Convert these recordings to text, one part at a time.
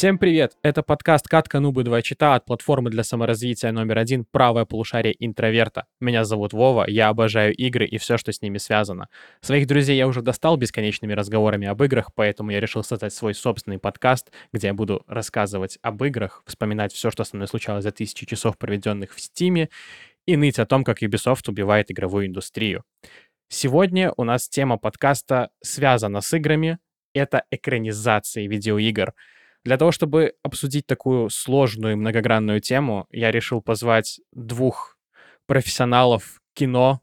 Всем привет! Это подкаст «Катка Нубы 2 чита» от платформы для саморазвития номер один «Правое полушарие интроверта». Меня зовут Вова, я обожаю игры и все, что с ними связано. Своих друзей я уже достал бесконечными разговорами об играх, поэтому я решил создать свой собственный подкаст, где я буду рассказывать об играх, вспоминать все, что со мной случалось за тысячи часов, проведенных в Стиме, и ныть о том, как Ubisoft убивает игровую индустрию. Сегодня у нас тема подкаста связана с играми. Это экранизации видеоигр. Для того, чтобы обсудить такую сложную и многогранную тему, я решил позвать двух профессионалов кино,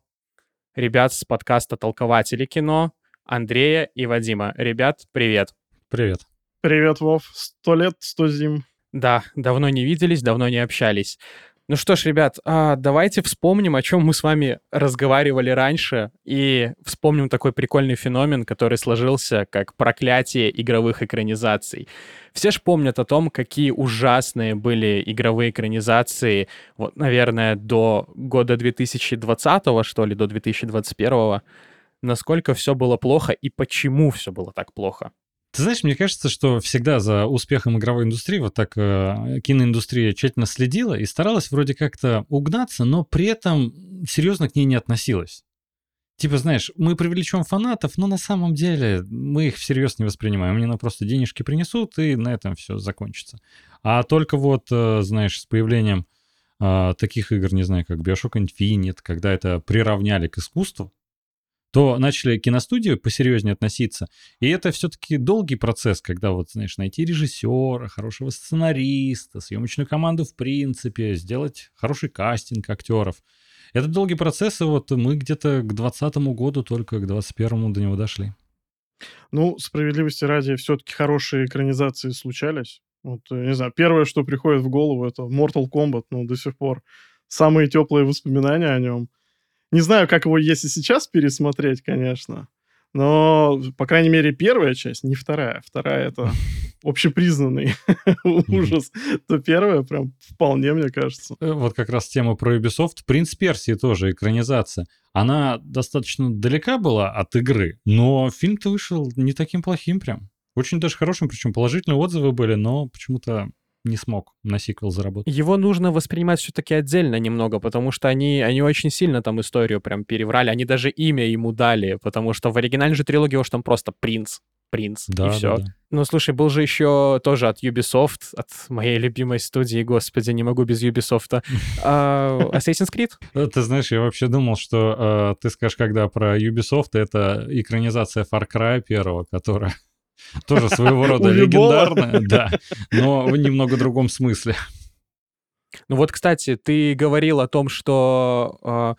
ребят с подкаста «Толкователи кино», Андрея и Вадима. Ребят, привет. Привет. Привет, Вов. Сто лет, сто зим. Да, давно не виделись, давно не общались. Ну что ж, ребят, а, давайте вспомним, о чем мы с вами разговаривали раньше, и вспомним такой прикольный феномен, который сложился как проклятие игровых экранизаций. Все ж помнят о том, какие ужасные были игровые экранизации, вот, наверное, до года 2020, что ли, до 2021. Насколько все было плохо и почему все было так плохо. Ты знаешь, мне кажется, что всегда за успехом игровой индустрии вот так э, киноиндустрия тщательно следила и старалась вроде как-то угнаться, но при этом серьезно к ней не относилась. Типа, знаешь, мы привлечем фанатов, но на самом деле мы их всерьез не воспринимаем. Они нам просто денежки принесут, и на этом все закончится. А только вот, э, знаешь, с появлением э, таких игр, не знаю, как Bioshock Infinite, когда это приравняли к искусству, то начали киностудии посерьезнее относиться. И это все-таки долгий процесс, когда вот, знаешь, найти режиссера, хорошего сценариста, съемочную команду в принципе, сделать хороший кастинг актеров. Это долгий процесс, и вот мы где-то к 2020 году, только к 2021 до него дошли. Ну, справедливости ради, все-таки хорошие экранизации случались. Вот, э, не знаю, первое, что приходит в голову, это Mortal Kombat, ну, до сих пор самые теплые воспоминания о нем. Не знаю, как его если сейчас пересмотреть, конечно. Но, по крайней мере, первая часть, не вторая. Вторая — это общепризнанный ужас. То первая прям вполне, мне кажется. Э, вот как раз тема про Ubisoft. «Принц Персии» тоже экранизация. Она достаточно далека была от игры, но фильм-то вышел не таким плохим прям. Очень даже хорошим, причем положительные отзывы были, но почему-то не смог на сиквел заработать. Его нужно воспринимать все-таки отдельно немного, потому что они, они очень сильно там историю прям переврали. Они даже имя ему дали, потому что в оригинальной же трилогии уж там просто принц. Принц, да, и все. Да, да. Ну, слушай, был же еще тоже от Ubisoft, от моей любимой студии, господи, не могу без Ubisoft. Uh, Assassin's Creed? Э, ты знаешь, я вообще думал, что uh, ты скажешь, когда про Ubisoft, это экранизация Far Cry первого, которая тоже своего рода легендарная, да, но в немного другом смысле. Ну вот, кстати, ты говорил о том, что э,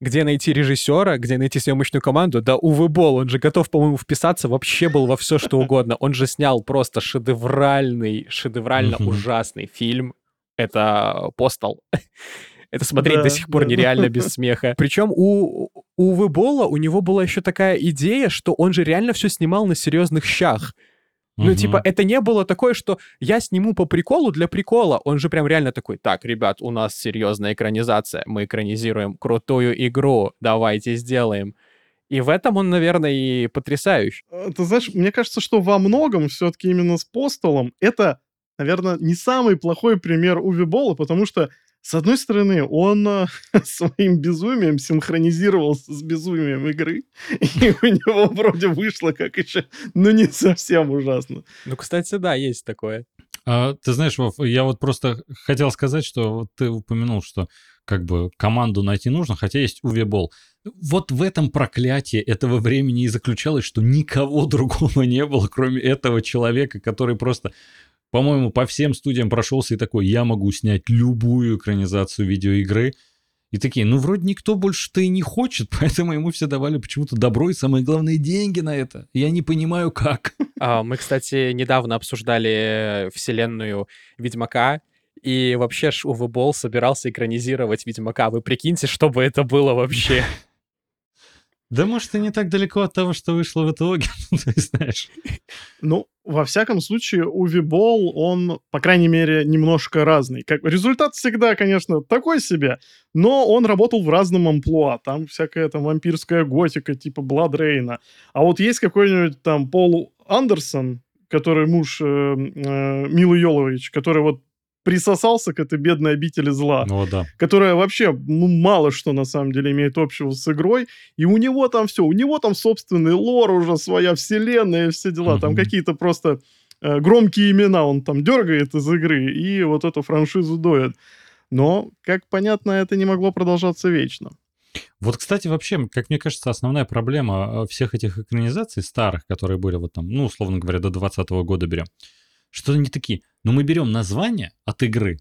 где найти режиссера, где найти съемочную команду. Да, Увы Бол, он же готов, по-моему, вписаться вообще был во все, что угодно. Он же снял просто шедевральный, шедеврально ужасный фильм. Это «Постал». Это смотреть да, до сих пор да, нереально без смеха. Причем у, у Вебола у него была еще такая идея, что он же реально все снимал на серьезных щах. Ну, угу. типа, это не было такое, что я сниму по приколу для прикола. Он же прям реально такой, так, ребят, у нас серьезная экранизация. Мы экранизируем крутую игру. Давайте сделаем. И в этом он, наверное, и потрясающий. А, ты знаешь, мне кажется, что во многом все-таки именно с Постолом это, наверное, не самый плохой пример Уви Бола, потому что с одной стороны, он э, своим безумием синхронизировался с безумием игры, и у него вроде вышло как еще, ну, не совсем ужасно. Ну, кстати, да, есть такое. А, ты знаешь, Вов, я вот просто хотел сказать, что вот ты упомянул, что как бы команду найти нужно, хотя есть Увебол. Вот в этом проклятии этого времени и заключалось, что никого другого не было, кроме этого человека, который просто по-моему, по всем студиям прошелся и такой, я могу снять любую экранизацию видеоигры. И такие, ну вроде никто больше-то и не хочет, поэтому ему все давали почему-то добро и самое главное деньги на это. Я не понимаю, как. А, мы, кстати, недавно обсуждали вселенную Ведьмака, и вообще ж Увы Болл собирался экранизировать Ведьмака. Вы прикиньте, что бы это было вообще. Да, может, и не так далеко от того, что вышло в итоге, ты знаешь. Ну, во всяком случае, Уви Болл, он, по крайней мере, немножко разный. Как, результат всегда, конечно, такой себе, но он работал в разном амплуа. Там всякая там вампирская готика, типа Бладрейна. А вот есть какой-нибудь там Пол Андерсон, который муж э, э, Милы Йолович, который вот присосался к этой бедной обители зла, Ну да. которая вообще ну, мало что на самом деле имеет общего с игрой, и у него там все, у него там собственный лор уже, своя вселенная и все дела, там какие-то просто э, громкие имена он там дергает из игры и вот эту франшизу доет. Но, как понятно, это не могло продолжаться вечно. Вот, кстати, вообще, как мне кажется, основная проблема э, всех этих экранизаций старых, которые были вот там, ну, условно говоря, до 2020 года берем, что они такие, ну, мы берем название от игры,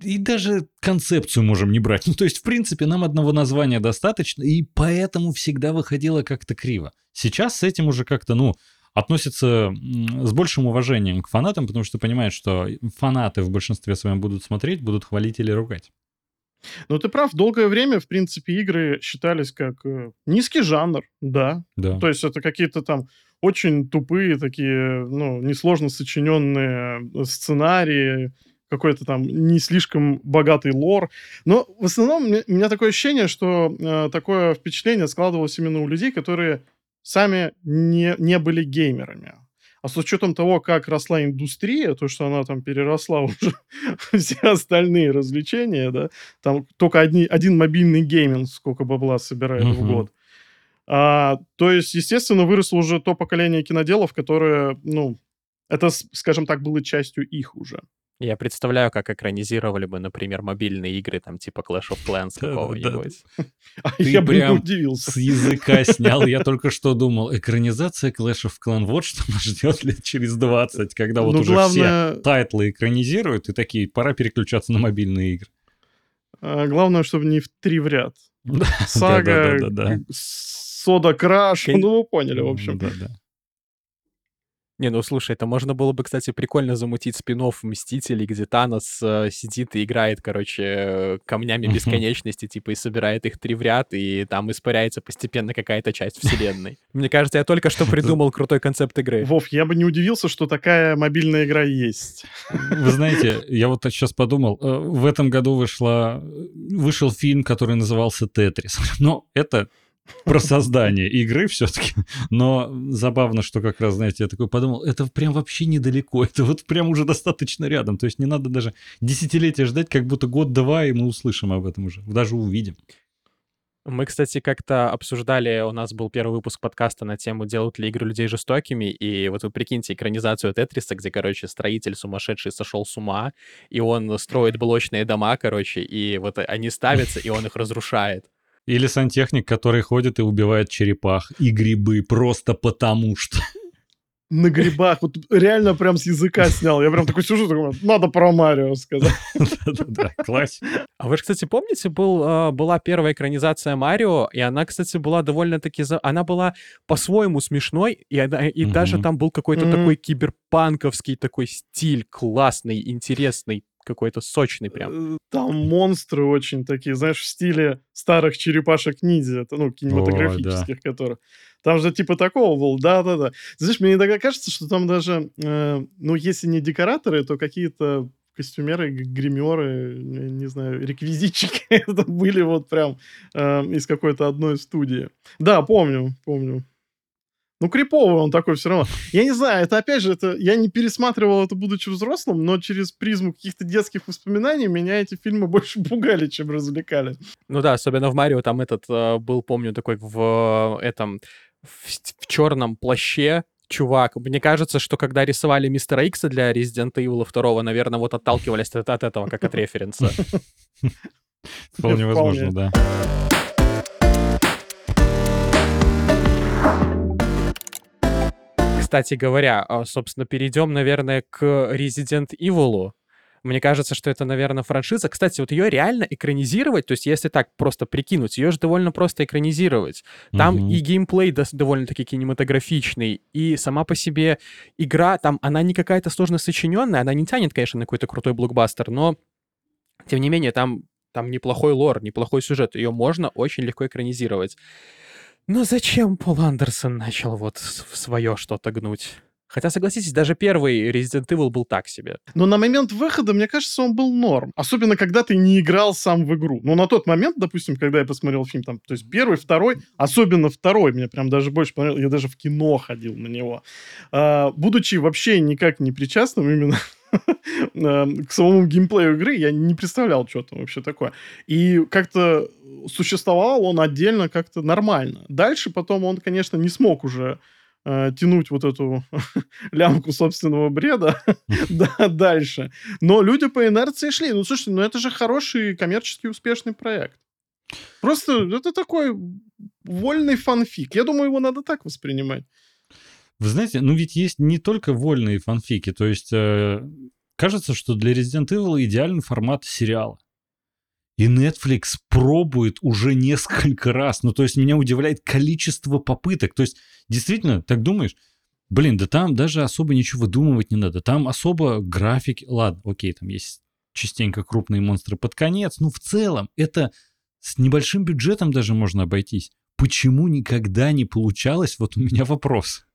и даже концепцию можем не брать. Ну, то есть, в принципе, нам одного названия достаточно, и поэтому всегда выходило как-то криво. Сейчас с этим уже как-то, ну, относятся с большим уважением к фанатам, потому что понимают, что фанаты в большинстве своем будут смотреть, будут хвалить или ругать. Но ты прав, долгое время, в принципе, игры считались как э, низкий жанр, да. Да. То есть это какие-то там очень тупые такие, ну, несложно сочиненные э, сценарии, какой-то там не слишком богатый лор. Но в основном у меня такое ощущение, что э, такое впечатление складывалось именно у людей, которые сами не, не были геймерами. А с учетом того, как росла индустрия, то, что она там переросла уже все остальные развлечения, да, там только одни, один мобильный гейминг сколько бабла собирает в Мгм. год. А, то есть, естественно, выросло уже то поколение киноделов, которое, ну, это, скажем так, было частью их уже. Я представляю, как экранизировали бы, например, мобильные игры, там, типа Clash of Clans какого-нибудь. А я прям удивился. С языка снял. Я только что думал, экранизация Clash of Clans, вот что нас ждет лет через 20, когда вот Ну, уже все тайтлы экранизируют, и такие, пора переключаться на мобильные игры. а, главное, чтобы не в три в ряд. Да, Сага. Сода Краш, Кон- ну, вы поняли, в общем. Да-да. Не, ну слушай, это можно было бы, кстати, прикольно замутить спин Мстителей, где Танос э, сидит и играет, короче, э, камнями бесконечности, типа, и собирает их три в ряд, и там испаряется постепенно какая-то часть вселенной. Мне кажется, я только что придумал крутой концепт игры. Вов, я бы не удивился, что такая мобильная игра есть. Вы знаете, я вот сейчас подумал, э, в этом году вышла, вышел фильм, который назывался «Тетрис». Но это про создание игры все-таки. Но забавно, что как раз, знаете, я такой подумал, это прям вообще недалеко, это вот прям уже достаточно рядом. То есть не надо даже десятилетия ждать, как будто год-два, и мы услышим об этом уже, даже увидим. Мы, кстати, как-то обсуждали, у нас был первый выпуск подкаста на тему «Делают ли игры людей жестокими?» И вот вы прикиньте экранизацию Тетриса, где, короче, строитель сумасшедший сошел с ума, и он строит блочные дома, короче, и вот они ставятся, и он их разрушает. Или сантехник, который ходит и убивает черепах и грибы просто потому что. На грибах. Вот реально прям с языка снял. Я прям такой сижу, такой, надо про Марио сказать. Да-да-да, классика. А вы же, кстати, помните, был, а, была первая экранизация Марио, и она, кстати, была довольно-таки... Она была по-своему смешной, и, она- и даже там был какой-то такой киберпанковский такой стиль, классный, интересный, какой-то сочный прям. Э, Там монстры очень такие, знаешь, в стиле старых черепашек-ниндзя, ну, кинематографических, которых. Там же типа такого был, да-да-да. Знаешь, мне иногда кажется, что там даже, э, ну, если не декораторы, то какие-то костюмеры, гримеры, не, не знаю, реквизитчики это были вот прям э, из какой-то одной студии. Да, помню, помню. Ну, криповый он такой все равно. Я не знаю, это опять же, это я не пересматривал это, будучи взрослым, но через призму каких-то детских воспоминаний меня эти фильмы больше пугали, чем развлекали. Ну да, особенно в Марио там этот э, был, помню, такой в э, этом, в, черном плаще чувак. Мне кажется, что когда рисовали Мистера Икса для Resident Evil 2, наверное, вот отталкивались от, от этого, как от референса. Вполне. возможно, да. Кстати говоря, а, собственно, перейдем, наверное, к Resident Evil. Мне кажется, что это, наверное, франшиза. Кстати, вот ее реально экранизировать, то есть если так просто прикинуть, ее же довольно просто экранизировать. Там Мгм. и геймплей довольно-таки кинематографичный, и сама по себе игра, там, она не какая-то сложно сочиненная, она не тянет, конечно, на какой-то крутой блокбастер, но, тем не менее, там, там неплохой лор, неплохой сюжет, ее можно очень легко экранизировать. Но зачем Пол Андерсон начал вот свое что-то гнуть? Хотя, согласитесь, даже первый Resident Evil был так себе. Но на момент выхода, мне кажется, он был норм. Особенно, когда ты не играл сам в игру. Но на тот момент, допустим, когда я посмотрел фильм, там, то есть первый, второй, особенно второй, мне прям даже больше понравился. Я даже в кино ходил на него. А, будучи вообще никак не причастным именно к самому геймплею игры, я не представлял, что там вообще такое. И как-то существовал он отдельно как-то нормально. Дальше потом он, конечно, не смог уже э, тянуть вот эту лямку собственного бреда дальше. Но люди по инерции шли. Ну, слушайте, ну это же хороший коммерчески успешный проект. Просто это такой вольный фанфик. Я думаю, его надо так воспринимать. Вы знаете, ну ведь есть не только вольные фанфики, то есть э, кажется, что для Resident Evil идеальный формат сериала. И Netflix пробует уже несколько раз. Ну, то есть меня удивляет количество попыток. То есть, действительно, так думаешь? Блин, да там даже особо ничего выдумывать не надо. Там особо график... Ладно, окей, там есть частенько крупные монстры под конец. Ну, в целом, это с небольшим бюджетом даже можно обойтись. Почему никогда не получалось? Вот у меня вопрос.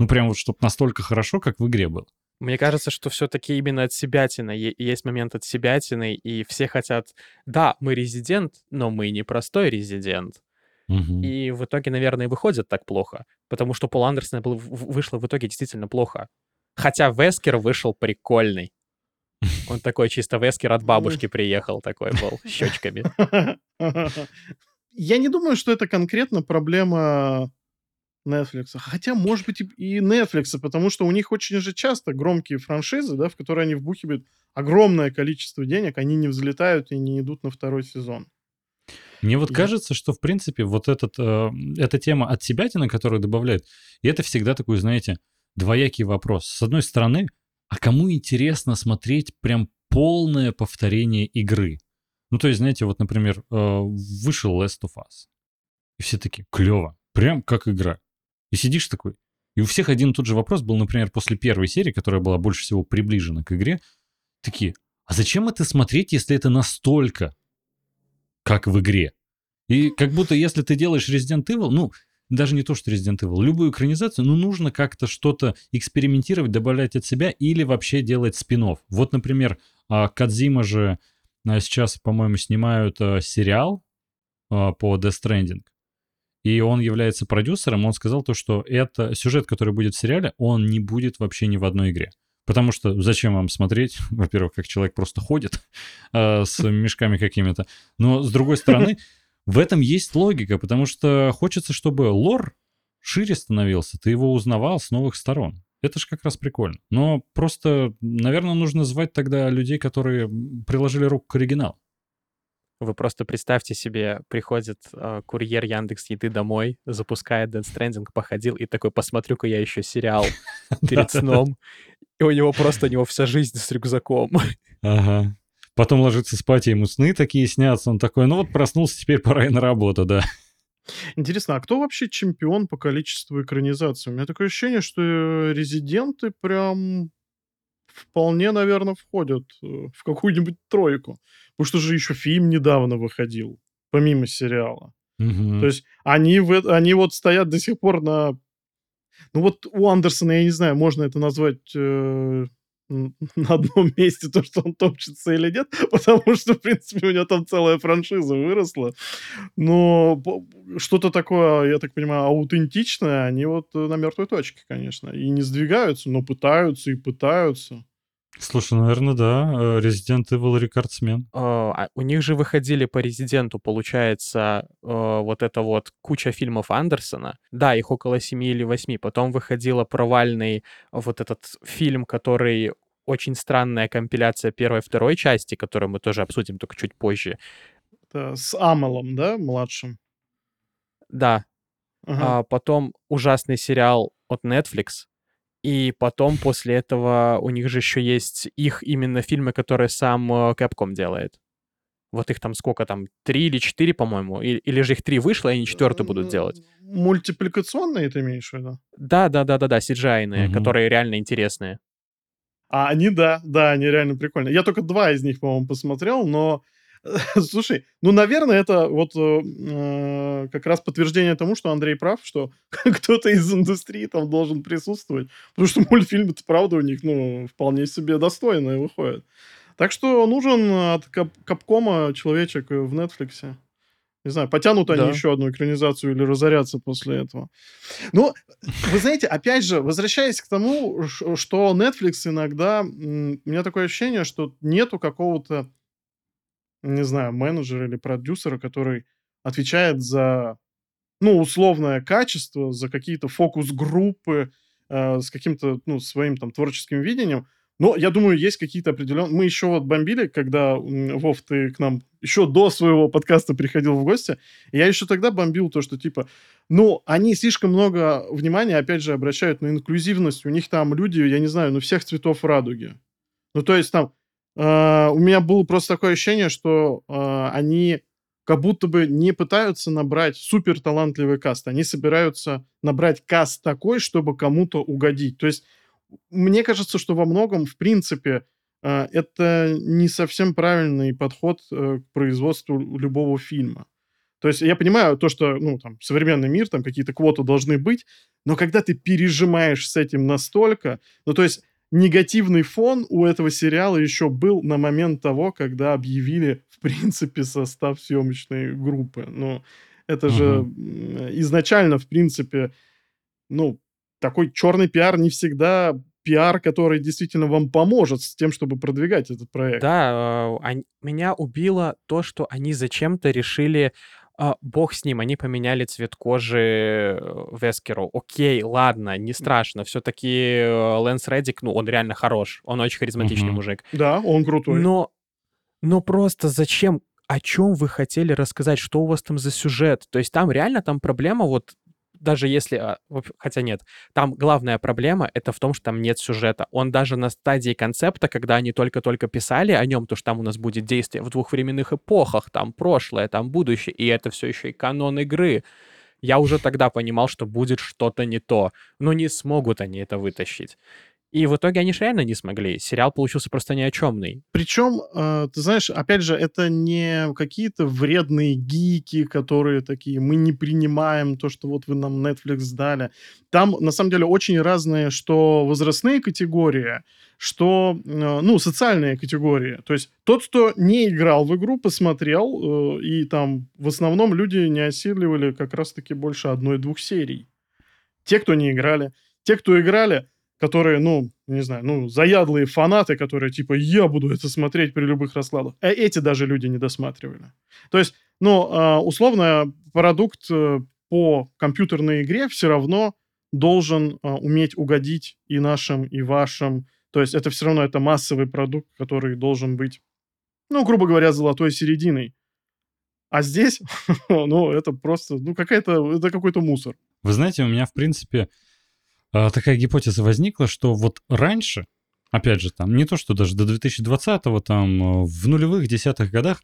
Ну, прям вот, чтобы настолько хорошо, как в игре было. Мне кажется, что все-таки именно от себятина есть момент от себятины, и все хотят, да, мы резидент, но мы не простой резидент. Угу. И в итоге, наверное, выходит так плохо, потому что Пол Андерсона был, вышло в итоге действительно плохо. Хотя Вескер вышел прикольный. Он такой чисто Вескер от бабушки приехал, такой был, щечками. Я не думаю, что это конкретно проблема Netflix. Хотя, может быть, и Netflix, потому что у них очень же часто громкие франшизы, да, в которые они вбухивают огромное количество денег, они не взлетают и не идут на второй сезон. Мне вот кажется, что, в принципе, вот этот, э, эта тема от себя, на которую добавляют, и это всегда такой, знаете, двоякий вопрос. С одной стороны, а кому интересно смотреть прям полное повторение игры? Ну, то есть, знаете, вот, например, э, вышел Last of Us. И все такие, клево, прям как игра. И сидишь такой. И у всех один и тот же вопрос был, например, после первой серии, которая была больше всего приближена к игре. Такие, а зачем это смотреть, если это настолько, как в игре? И как будто если ты делаешь Resident Evil, ну, даже не то, что Resident Evil, любую экранизацию, ну, нужно как-то что-то экспериментировать, добавлять от себя или вообще делать спин -офф. Вот, например, а, Кадзима же а, сейчас, по-моему, снимают а, сериал по Death Stranding и он является продюсером, он сказал то, что это сюжет, который будет в сериале, он не будет вообще ни в одной игре. Потому что зачем вам смотреть, во-первых, как человек просто ходит э, с мешками какими-то, но с другой стороны, в этом есть логика, потому что хочется, чтобы лор шире становился, ты его узнавал с новых сторон. Это же как раз прикольно. Но просто, наверное, нужно звать тогда людей, которые приложили руку к оригиналу. Вы просто представьте себе, приходит э, курьер Яндекс Еды домой, запускает Dead Stranding, походил и такой, посмотрю-ка я еще сериал перед сном. И у него просто, у него вся жизнь с рюкзаком. Ага. Потом ложится спать, и ему сны такие снятся. Он такой, ну вот проснулся, теперь пора и на работу, да. Интересно, а кто вообще чемпион по количеству экранизаций? У меня такое ощущение, что резиденты прям вполне, наверное, входят э, в какую-нибудь тройку. Потому что же еще фильм недавно выходил, помимо сериала. Угу. То есть они, в, они вот стоят до сих пор на... Ну вот у Андерсона, я не знаю, можно это назвать э, на одном месте, то, что он топчется или нет, потому что, в принципе, у него там целая франшиза выросла. Но что-то такое, я так понимаю, аутентичное, они вот на мертвой точке, конечно. И не сдвигаются, но пытаются и пытаются. Слушай, наверное, да. Э, Resident Evil рекордсмен. А, а у них же выходили по Резиденту, получается, э, вот это вот куча фильмов Андерсона. Да, их около семи или восьми. Потом выходила провальный вот этот фильм, который очень странная компиляция первой и второй части, которую мы тоже обсудим только чуть позже. Это с Амелом, да, младшим? Да. Ага. А потом ужасный сериал от Netflix, и потом после этого у них же еще есть их именно фильмы, которые сам э, Capcom делает. Вот их там сколько там, три или четыре, по-моему? Или, или же их три вышло, и они четвертый будут делать? Мультипликационные ты имеешь в виду? Да, да, да, да, да, cgi угу. которые реально интересные. А они, да, да, они реально прикольные. Я только два из них, по-моему, посмотрел, но Слушай, ну, наверное, это вот э, э, как раз подтверждение тому, что Андрей прав, что кто-то из индустрии там должен присутствовать, потому что мультфильмы-то, правда, у них, ну, вполне себе достойные выходят. Так что нужен от Кап- Капкома человечек в Netflix. Не знаю, потянут они Да. еще одну экранизацию или разорятся после этого. Ну, вы знаете, опять же, возвращаясь к тому, что Netflix иногда... У меня такое ощущение, что нету какого-то, не знаю, менеджера или продюсера, который отвечает за, ну, условное качество, за какие-то фокус-группы э, с каким-то, ну, своим там творческим видением. Но я думаю, есть какие-то определенные... Мы еще вот бомбили, когда, Вов, ты к нам еще до своего подкаста приходил в гости, я еще тогда бомбил то, что типа, ну, они слишком много внимания, опять же, обращают на инклюзивность. У них там люди, я не знаю, ну, всех цветов радуги. Ну, то есть там э, у меня было просто такое ощущение, что э, они как будто бы не пытаются набрать супер талантливый каст. Они собираются набрать каст такой, чтобы кому-то угодить. То есть мне кажется, что во многом, в принципе, э, это не совсем правильный подход э, к производству любого фильма. То есть я понимаю то, что, ну, там, современный мир, там какие-то квоты должны быть, но когда ты пережимаешь с этим настолько, ну, то есть негативный фон у этого сериала еще был на момент того, когда объявили, в принципе, состав съемочной группы. Ну, это же м, изначально, в принципе, ну, такой черный пиар не всегда пиар, который действительно вам поможет с тем, чтобы продвигать этот проект. Да, э, ань- меня убило то, что они зачем-то решили, а, бог с ним, они поменяли цвет кожи э, Вескеру. Окей, ладно, не страшно. Все-таки Лэнс Реддик, ну, он реально хорош. Он очень харизматичный Мгм. мужик. Да, он крутой. Но, но просто зачем? О чем вы хотели рассказать? Что у вас там за сюжет? То есть там реально там проблема вот даже если, а, хотя нет, там главная проблема это в том, что там нет сюжета. Он даже на стадии концепта, когда они только-только писали о нем, то что там у нас будет действие в двух временных эпохах, там прошлое, там будущее, и это все еще и канон игры. Я уже тогда понимал, что будет что-то не то. Но не смогут они это вытащить. И в итоге они же реально не смогли. Сериал получился просто ни о чемный. Причем, э, ты знаешь, опять же, это не какие-то вредные гики, которые такие, мы не принимаем то, что вот вы нам Netflix дали. Там, на самом деле, очень разные, что возрастные категории, что, э, ну, социальные категории. То есть тот, кто не играл в игру, посмотрел, э, и там в основном люди не осиливали как раз-таки больше одной-двух серий. Те, кто не играли. Те, кто играли, которые, ну, не знаю, ну, заядлые фанаты, которые типа, я буду это смотреть при любых раскладах. А эти даже люди не досматривали. То есть, ну, а, условно, продукт э, по компьютерной игре все равно должен а, уметь угодить и нашим, и вашим. То есть это все равно это массовый продукт, который должен быть, ну, грубо говоря, золотой серединой. А здесь, ну, это просто, ну, какая-то, это какой-то мусор. Вы знаете, у меня, в принципе, такая гипотеза возникла, что вот раньше, опять же, там, не то, что даже до 2020-го, там, э, в нулевых, десятых годах,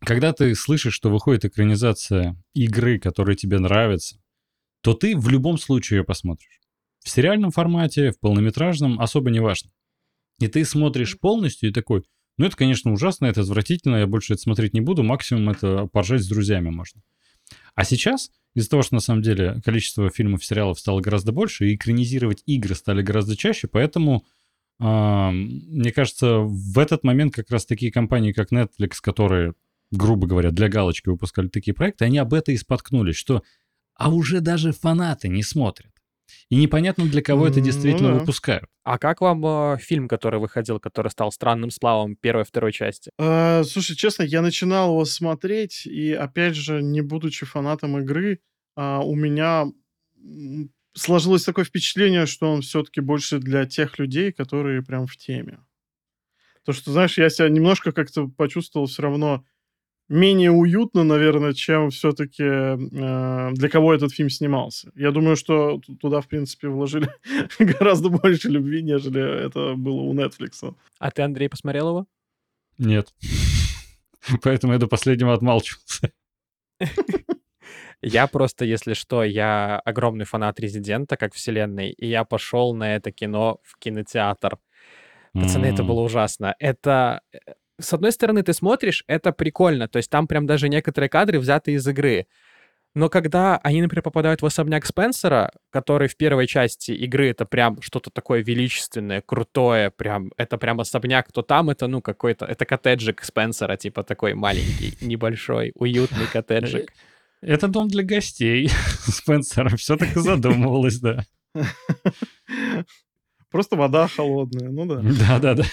когда ты слышишь, что выходит экранизация игры, которая тебе нравится, то ты в любом случае ее посмотришь. В сериальном формате, в полнометражном, особо не важно. И ты смотришь полностью и такой, ну это, конечно, ужасно, это отвратительно, я больше это смотреть не буду, максимум это поржать с друзьями можно. А сейчас, из-за того, что на самом деле количество фильмов и сериалов стало гораздо больше, и экранизировать игры стали гораздо чаще, поэтому, а, мне кажется, в этот момент как раз такие компании, как Netflix, которые, грубо говоря, для галочки выпускали такие проекты, они об этом и споткнулись, что а уже даже фанаты не смотрят. И непонятно, для кого это М, ну действительно да. выпускают. А как вам э, фильм, который выходил, который стал странным сплавом первой второй части? А, слушай, честно, я начинал его смотреть, и опять же, не будучи фанатом игры, а, у меня сложилось такое впечатление, что он все-таки больше для тех людей, которые прям в теме. То, что, знаешь, я себя немножко как-то почувствовал все равно менее уютно, наверное, чем все-таки для кого этот фильм снимался. Я думаю, что туда, в принципе, вложили гораздо больше любви, нежели это было у Netflix. А ты, Андрей, посмотрел его? Нет. Поэтому я до последнего отмалчивался. Я просто, если что, я огромный фанат Резидента как вселенной, и я пошел на это кино в кинотеатр. Пацаны, это М. было ужасно. Это... э, С одной стороны, ты смотришь, это прикольно, то есть там прям даже некоторые кадры взяты из игры. Но когда они, например, попадают в особняк Спенсера, который в первой части игры это прям что-то такое величественное, крутое, прям это прям особняк, то там это ну какой-то это коттеджик Спенсера, типа такой маленький, небольшой, уютный коттеджик. Это дом для гостей Спенсера. Все так и задумывалось, да. Просто вода холодная, ну да. Да-да-да.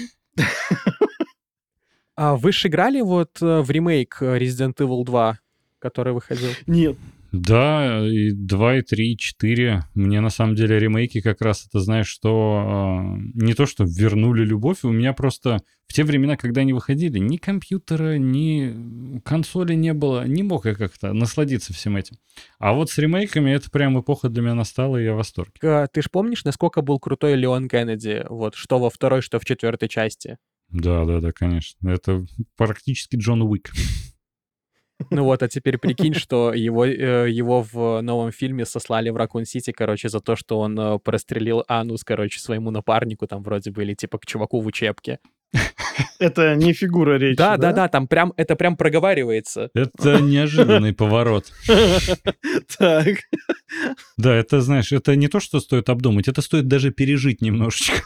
А вы же играли вот э, в ремейк Resident Evil 2, который выходил? Нет, Да, и 2, и 3, и 4. Мне на самом деле ремейки как раз это, знаешь, что э, не то, что вернули любовь, у меня просто в те времена, когда они выходили, ни компьютера, ни консоли не было, не мог я как-то насладиться всем этим. А вот с ремейками это прям эпоха для меня настала, и я в восторге. Э, Ты ж помнишь, насколько был крутой Леон Кеннеди, вот, что во второй, что в четвертой части? Да, да, да, конечно. Это практически Джон Уик. Ну вот, а теперь прикинь, что его, э, его в новом фильме сослали в Ракун-Сити, короче, за то, что он э, прострелил анус, короче, своему напарнику там вроде бы, или типа к чуваку в учебке. это не фигура речи, Да, да, да, там прям, это прям проговаривается. Это неожиданный поворот. Так. Да, это, знаешь, это не то, что стоит обдумать, это стоит даже пережить немножечко.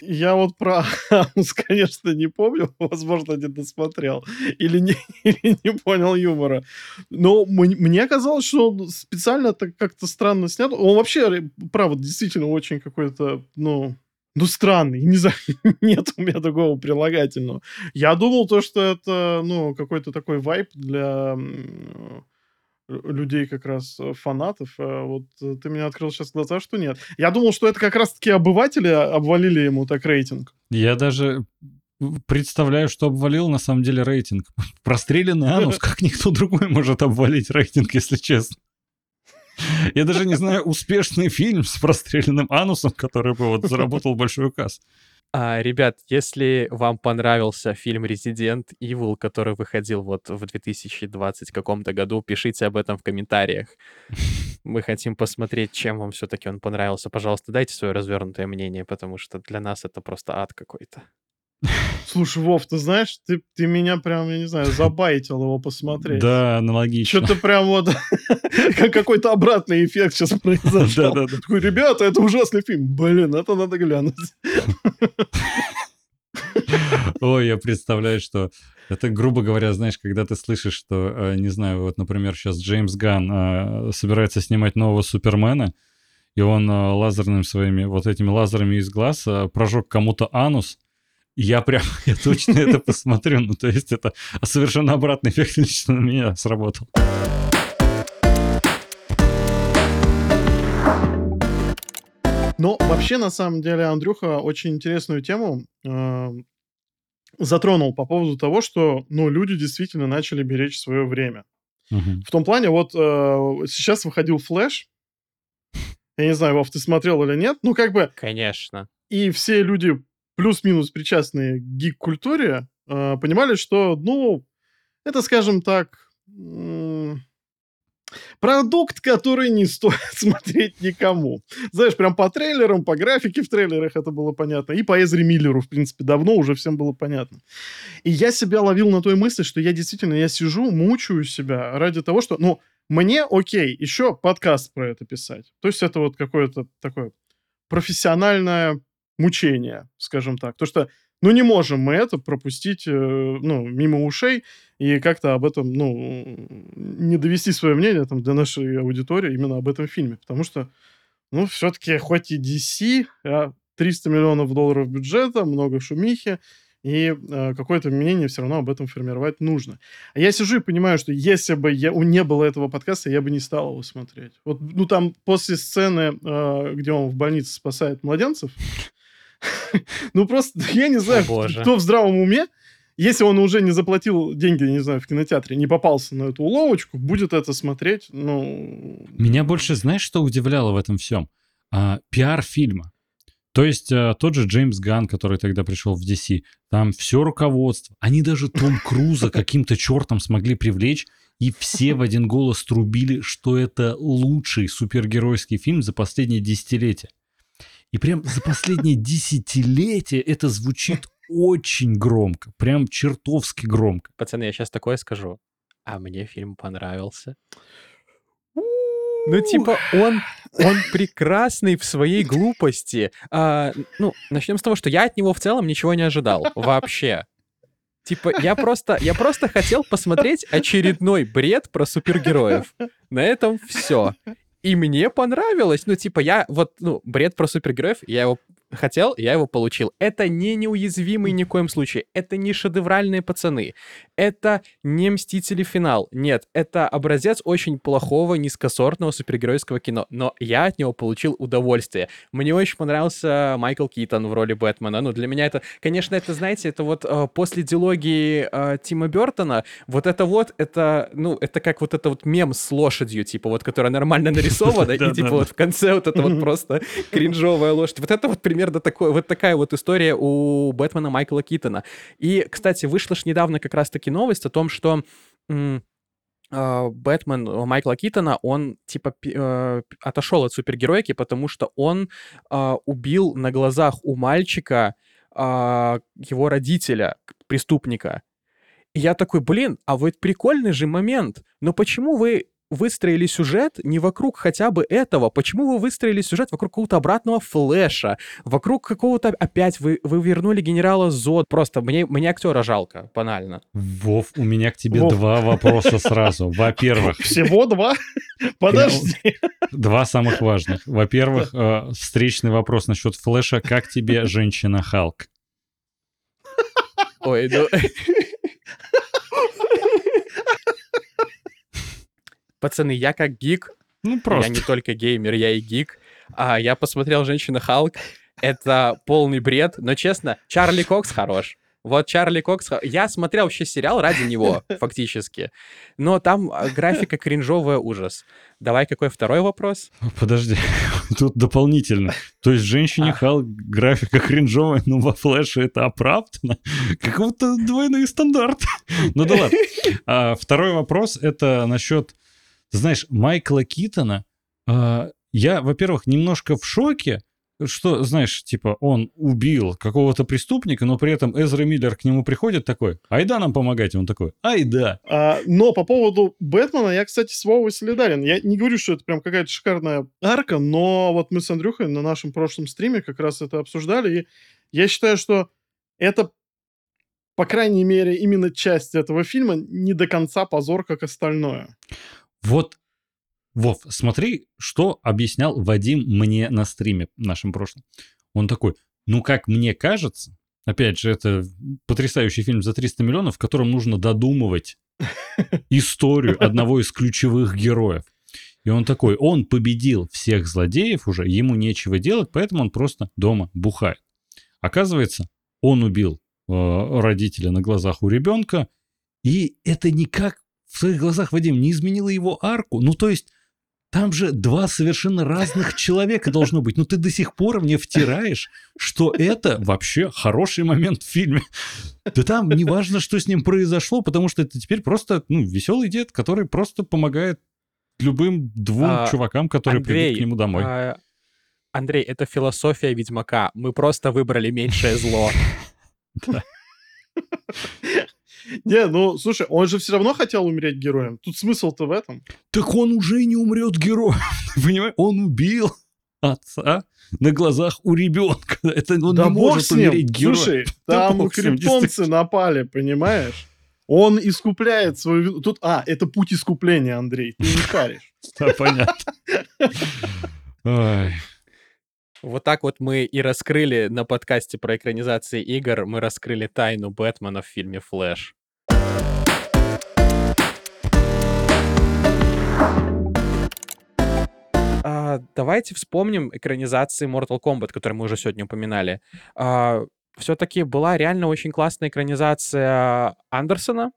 Я вот про Анус, конечно, не помню, возможно, не досмотрел или не, или не понял юмора. Но мне казалось, что он специально так как-то странно снят. Он вообще, правда, действительно очень какой-то, ну, ну, странный. Не знаю, нет у меня такого прилагательного. Я думал то, что это, ну, какой-то такой вайп для людей как раз э, фанатов. А вот э, ты мне открыл сейчас глаза, что нет. Я думал, что это как раз-таки обыватели обвалили ему так рейтинг. Я даже представляю, что обвалил на самом деле рейтинг. Простреленный анус, как никто другой может обвалить рейтинг, если честно. Я даже не знаю успешный фильм с простреленным анусом, который бы вот заработал большой указ. А, ребят, если вам понравился фильм Resident Evil, который выходил вот в 2020 каком-то году, пишите об этом в комментариях. Мы хотим посмотреть, чем вам все-таки он понравился. Пожалуйста, дайте свое развернутое мнение, потому что для нас это просто ад какой-то. Слушай, Вов, ты знаешь, ты, ты меня прям, я не знаю, забайтил его посмотреть. Да, аналогично. Что-то прям вот как какой-то обратный эффект сейчас произошел. Да-да-да. Такой, ребята, это ужасный фильм. Блин, это надо глянуть. Ой, я представляю, что это, грубо говоря, знаешь, когда ты слышишь, что, э, не знаю, вот, например, сейчас Джеймс Ган э, собирается снимать нового Супермена, и он э, лазерными своими, вот этими лазерами из глаз прожег кому-то анус, я прям, я точно это посмотрю. Ну, то есть это совершенно обратный эффект лично на меня сработал. Но вообще, на самом деле, Андрюха очень интересную тему э, затронул по поводу того, что, ну, люди действительно начали беречь свое время. Мгм. В том плане, вот э, сейчас выходил Флэш. Я не знаю, Вов, ты смотрел или нет. Ну, как бы, Конечно. и все люди плюс-минус причастные к гик-культуре э, понимали, что, ну, это, скажем так, продукт, который не стоит смотреть никому. Знаешь, прям по трейлерам, по графике в трейлерах это было понятно. И по Эзри Миллеру, в принципе, давно уже всем было понятно. И я себя ловил на той мысли, что я действительно, я сижу, мучаю себя ради того, что, ну, мне окей, еще подкаст про это писать. То есть это вот какое-то такое профессиональное мучение, скажем так. То, что, ну, не можем мы это пропустить, э, ну, мимо ушей и как-то об этом, ну, не довести свое мнение там для нашей аудитории именно об этом фильме. Потому что, ну, все-таки хоть и DC, а 300 миллионов долларов бюджета, много шумихи, и э, какое-то мнение все равно об этом формировать нужно. А я сижу и понимаю, что если бы я, не было этого подкаста, я бы не стал его смотреть. Вот, ну, там после сцены, э, где он в больнице спасает младенцев, ну, просто, я не знаю, кто в здравом уме, если он уже не заплатил деньги, не знаю, в кинотеатре, не попался на эту уловочку, будет это смотреть, ну... Меня больше, знаешь, что удивляло в этом всем? А, пиар фильма. То есть а, тот же Джеймс Ган, который тогда пришел в DC, там все руководство, они даже Том Круза каким-то чертом смогли привлечь, и все в один голос трубили, что это лучший супергеройский фильм за последние десятилетия. И прям за последние десятилетия это звучит очень громко, прям чертовски громко. Пацаны, я сейчас такое скажу. А мне фильм понравился. Ну, типа, он, он прекрасный в своей глупости. А, ну, начнем с того, что я от него в целом ничего не ожидал. Вообще. Типа, я просто, я просто хотел посмотреть очередной бред про супергероев. На этом все. И мне понравилось. Ну, типа, я вот, ну, бред про супергероев, я его хотел, я его получил. Это не неуязвимый ни в коем случае. Это не шедевральные пацаны. Это не Мстители финал. Нет, это образец очень плохого, низкосортного супергеройского кино. Но я от него получил удовольствие. Мне очень понравился Майкл Китон в роли Бэтмена. Ну, для меня это, конечно, это, знаете, это вот э, после дилогии э, Тима Бертона, вот это вот, это, ну, это как вот это вот мем с лошадью, типа вот, которая нормально нарисована, и типа вот в конце вот это вот просто кринжовая лошадь. Вот это вот примерно примерно такой, вот такая вот история у Бэтмена Майкла Китона. И, кстати, вышла ж недавно как раз-таки новость о том, что а, Бэтмен Майкла Китона, он типа э, отошел от супергеройки, потому что он э, убил на глазах у мальчика э, его родителя, преступника. И я такой, блин, а вот прикольный же момент, но почему вы выстроили сюжет не вокруг хотя бы этого. Почему вы выстроили сюжет вокруг какого-то обратного флэша? Вокруг какого-то... Опять вы, вы вернули генерала Зод. Просто мне, мне актера жалко, банально. Вов, у меня к тебе Вов. два вопроса сразу. Во-первых... Всего два? Подожди. Два самых важных. Во-первых, э, встречный вопрос насчет флэша. Как тебе женщина Халк? Ой, ну... Пацаны, я как гик, ну, просто. я не только геймер, я и гик, а я посмотрел «Женщина Халк», это полный бред, но честно, Чарли Кокс хорош. Вот Чарли Кокс... Я смотрел вообще сериал ради него, фактически. Но там а, графика кринжовая ужас. Давай, какой второй вопрос? Подожди, тут дополнительно. То есть женщине а. Халк графика кринжовая, но во флеше это оправдано? Какого-то двойные стандарты. Ну да ладно. А, второй вопрос — это насчет знаешь, Майкла Китона, э, я, во-первых, немножко в шоке, что, знаешь, типа, он убил какого-то преступника, но при этом Эзра Миллер к нему приходит такой, айда нам помогать, он такой, айда. А, но по поводу Бэтмена, я, кстати, с Вовой солидарен. Я не говорю, что это прям какая-то шикарная арка, но вот мы с Андрюхой на нашем прошлом стриме как раз это обсуждали, и я считаю, что это по крайней мере, именно часть этого фильма не до конца позор, как остальное. Вот, Вов, смотри, что объяснял Вадим мне на стриме нашем прошлом. Он такой, ну, как мне кажется, опять же, это потрясающий фильм за 300 миллионов, в котором нужно додумывать историю одного из ключевых героев. И он такой, он победил всех злодеев уже, ему нечего делать, поэтому он просто дома бухает. Оказывается, он убил э, родителя на глазах у ребенка, и это никак в своих глазах, Вадим, не изменила его арку? Ну, то есть, там же два совершенно разных человека должно быть. Но ты до сих пор мне втираешь, что это вообще хороший момент в фильме. Да там не важно, что с ним произошло, потому что это теперь просто ну, веселый дед, который просто помогает любым двум а, чувакам, которые Андрей, придут к нему домой. А, Андрей, это философия Ведьмака. Мы просто выбрали меньшее зло. Да. Не, ну, слушай, он же все равно хотел умереть героем. Тут смысл-то в этом. Так он уже не умрет героем. Понимаешь? Он убил отца на глазах у ребенка. Это он да не может умереть героем. Слушай, там криптонцы напали, понимаешь? Он искупляет свою... Тут, а, это путь искупления, Андрей. Ты не шаришь. Да, понятно. Вот так вот мы и раскрыли на подкасте про экранизации игр, мы раскрыли тайну Бэтмена в фильме «Флэш». А, давайте вспомним экранизации Mortal Kombat, которые мы уже сегодня упоминали. А, все-таки была реально очень классная экранизация Андерсона,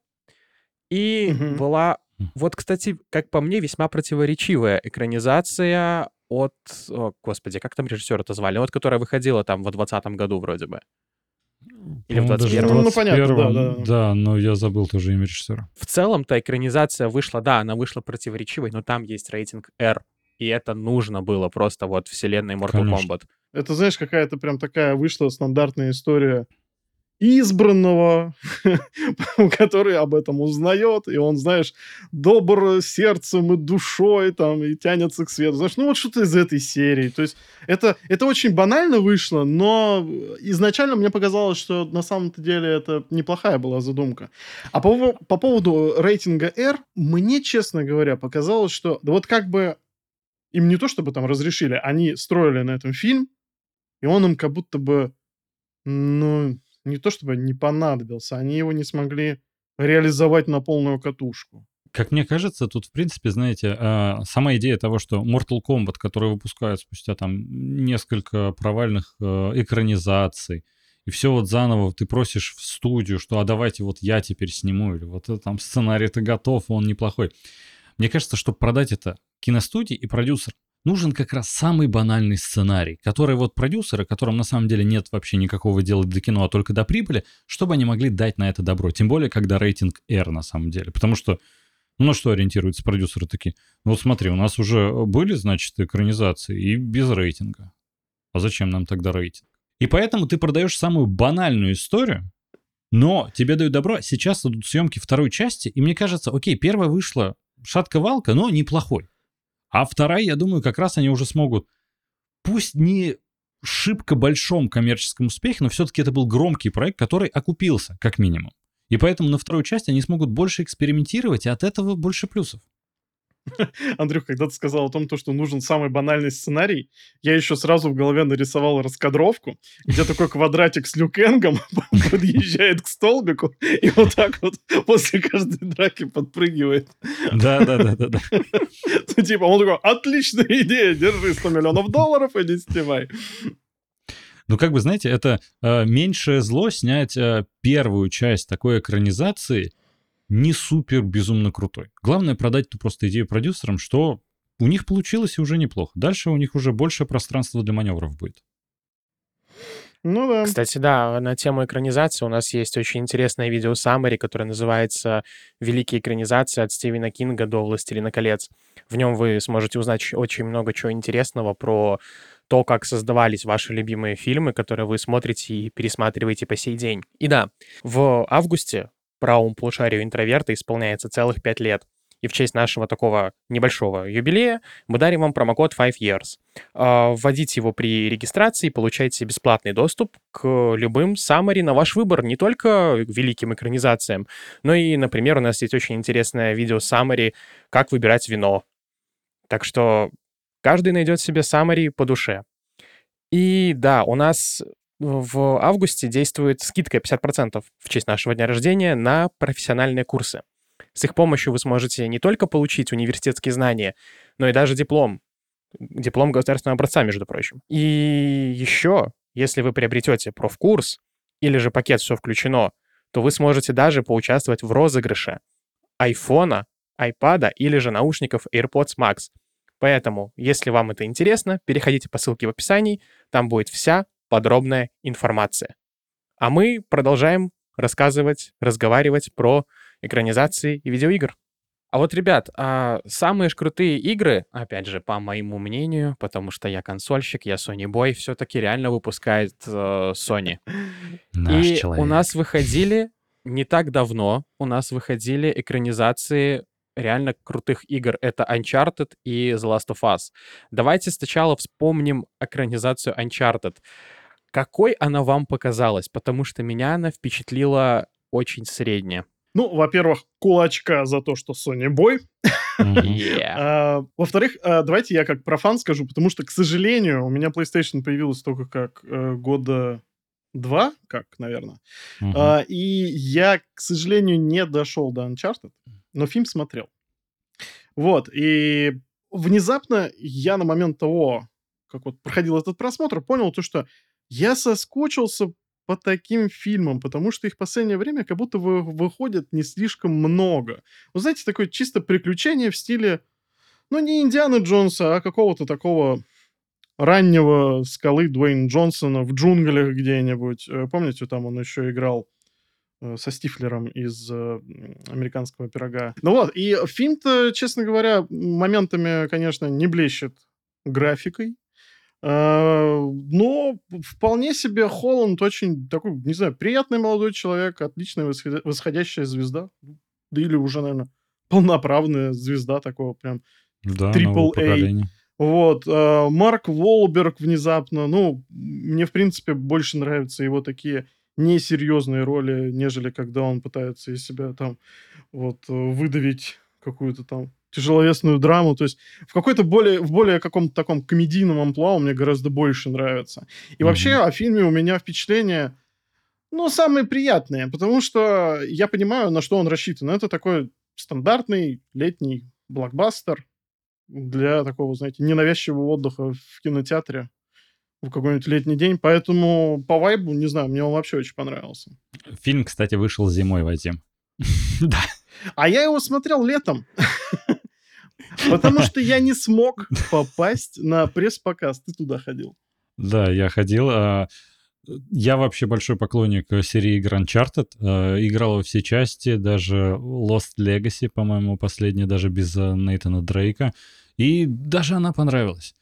и угу. была, вот, кстати, как по мне, весьма противоречивая экранизация от... О, господи, как там режиссера это звали? Вот, которая выходила там в 2020 году вроде бы. Или в 21 ну, ну, понятно, да, да. Да, но я забыл тоже имя режиссера. В целом-то экранизация вышла, да, она вышла противоречивой, но там есть рейтинг R. И это нужно было просто вот вселенной Mortal Конечно. Kombat. Это, знаешь, какая-то прям такая вышла стандартная история избранного, который об этом узнает, и он, знаешь, добр сердцем и душой там, и тянется к свету. Знаешь, ну вот что-то из этой серии. То есть это, это очень банально вышло, но изначально мне показалось, что на самом-то деле это неплохая была задумка. А по, по поводу рейтинга R, мне, честно говоря, показалось, что да вот как бы им не то чтобы там разрешили, они строили на этом фильм, и он им как будто бы, ну, не то чтобы не понадобился, они его не смогли реализовать на полную катушку. Как мне кажется, тут, в принципе, знаете, а, сама идея того, что Mortal Kombat, который выпускают спустя там несколько провальных э, экранизаций, и все вот заново ты просишь в студию, что а давайте вот я теперь сниму, или вот там сценарий-то готов, он неплохой. Мне кажется, чтобы продать это киностудии и продюсер, нужен как раз самый банальный сценарий, который вот продюсеры, которым на самом деле нет вообще никакого дела до кино, а только до прибыли, чтобы они могли дать на это добро. Тем более, когда рейтинг R на самом деле. Потому что, ну на что ориентируются продюсеры такие? Ну вот смотри, у нас уже были, значит, экранизации и без рейтинга. А зачем нам тогда рейтинг? И поэтому ты продаешь самую банальную историю, но тебе дают добро. Сейчас идут съемки второй части, и мне кажется, окей, первая вышла шатка-валка, но неплохой. А вторая, я думаю, как раз они уже смогут, пусть не шибко большом коммерческом успехе, но все-таки это был громкий проект, который окупился, как минимум. И поэтому на вторую часть они смогут больше экспериментировать, и от этого больше плюсов. Андрюх, когда ты сказал о том, что нужен самый банальный сценарий, я еще сразу в голове нарисовал раскадровку, где такой квадратик с люкенгом подъезжает к столбику и вот так вот после каждой драки подпрыгивает. Да-да-да. Ну, типа, он такой, отличная идея, держи 100 миллионов долларов, иди снимай. Ну, как бы, знаете, это э, меньшее зло снять э, первую часть такой экранизации — не супер безумно крутой. Главное продать ту просто идею продюсерам, что у них получилось и уже неплохо. Дальше у них уже больше пространства для маневров будет. Ну да. Кстати, да, на тему экранизации у нас есть очень интересное видео Саммари, которое называется «Великие экранизации от Стивена Кинга до «Властелина колец». В нем вы сможете узнать очень много чего интересного про то, как создавались ваши любимые фильмы, которые вы смотрите и пересматриваете по сей день. И да, в августе правому полушарию интроверта исполняется целых 5 лет. И в честь нашего такого небольшого юбилея мы дарим вам промокод 5 years. А, вводите его при регистрации, получаете бесплатный доступ к любым summary на ваш выбор, не только великим экранизациям, но и, например, у нас есть очень интересное видео summary «Как выбирать вино». Так что каждый найдет себе summary по душе. И да, у нас в августе действует скидка 50% в честь нашего дня рождения на профессиональные курсы. С их помощью вы сможете не только получить университетские знания, но и даже диплом. Диплом государственного образца, между прочим. И еще, если вы приобретете профкурс или же пакет «Все включено», то вы сможете даже поучаствовать в розыгрыше айфона, айпада или же наушников AirPods Max. Поэтому, если вам это интересно, переходите по ссылке в описании, там будет вся подробная информация. А мы продолжаем рассказывать, разговаривать про экранизации и видеоигр. А вот, ребят, а самые ж крутые игры, опять же, по моему мнению, потому что я консольщик, я Sony Boy, все-таки реально выпускает э, Sony. Наш и человек. у нас выходили не так давно, у нас выходили экранизации реально крутых игр. Это Uncharted и The Last of Us. Давайте сначала вспомним экранизацию Uncharted. Какой она вам показалась? Потому что меня она впечатлила очень средне. Ну, во-первых, кулачка за то, что Sony. Yeah. А, Во-вторых, а, давайте я как профан скажу, потому что, к сожалению, у меня PlayStation появилась только как э, года два, как, наверное. А, и я, к сожалению, не дошел до Uncharted, но фильм смотрел. Вот, и внезапно я на момент того, как вот проходил этот просмотр, понял то, что я соскучился по таким фильмам, потому что их в последнее время как будто вы- выходит не слишком много. Вы знаете, такое чисто приключение в стиле, ну, не Индианы Джонса, а какого-то такого раннего скалы Дуэйн Джонсона в джунглях где-нибудь. Э, Помните, там он еще играл со Стифлером из э, американского пирога. Ну вот, и фильм-то, честно говоря, моментами, конечно, не блещет графикой. А, но вполне себе Холланд очень такой, не знаю, приятный молодой человек, отличная восходя- восходящая звезда. Да или уже, наверное, полноправная звезда такого прям Да, нового A. Вот. Марк Волберг внезапно. Ну, мне, в принципе, больше нравятся его такие несерьезные роли, нежели когда он пытается из себя там вот э, выдавить какую-то там тяжеловесную драму. То есть в какой-то более, в более каком-то таком комедийном амплуа мне гораздо больше нравится. И Мгм. вообще о фильме у меня впечатление, ну, самые приятные, потому что я понимаю, на что он рассчитан. Это такой стандартный летний блокбастер для такого, знаете, ненавязчивого отдыха в кинотеатре в какой-нибудь летний день. Поэтому по вайбу, не знаю, мне он вообще очень понравился. Фильм, кстати, вышел зимой, Вадим. Да. А я его смотрел летом. Потому что я не смог попасть на пресс-показ. Ты туда ходил. Да, я ходил. а, Я вообще большой поклонник э, серии игр Uncharted. э, Играл во все части, даже Lost Legacy, по-моему, последняя, даже без э, Нейтана Дрейка. И даже она понравилась.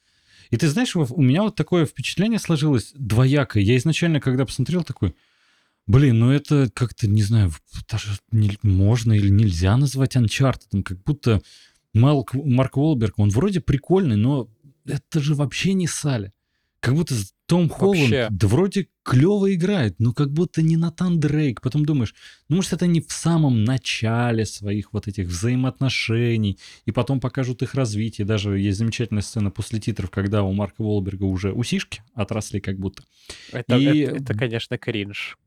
И ты знаешь, у меня вот такое впечатление сложилось двоякое. Я изначально, когда посмотрел, такой, блин, ну это как-то, не знаю, даже не- можно или нельзя назвать Uncharted. Как будто Малк- Марк Уолберг, он вроде прикольный, но это же вообще не Салли. Как будто Том Холланд, Вообще. да вроде клево играет, но как будто не Натан Дрейк. Потом думаешь, ну может это не в самом начале своих вот этих взаимоотношений, и потом покажут их развитие. Даже есть замечательная сцена после титров, когда у Марка Уолберга уже усишки отросли как будто. Это, И- это, это, конечно, кринж.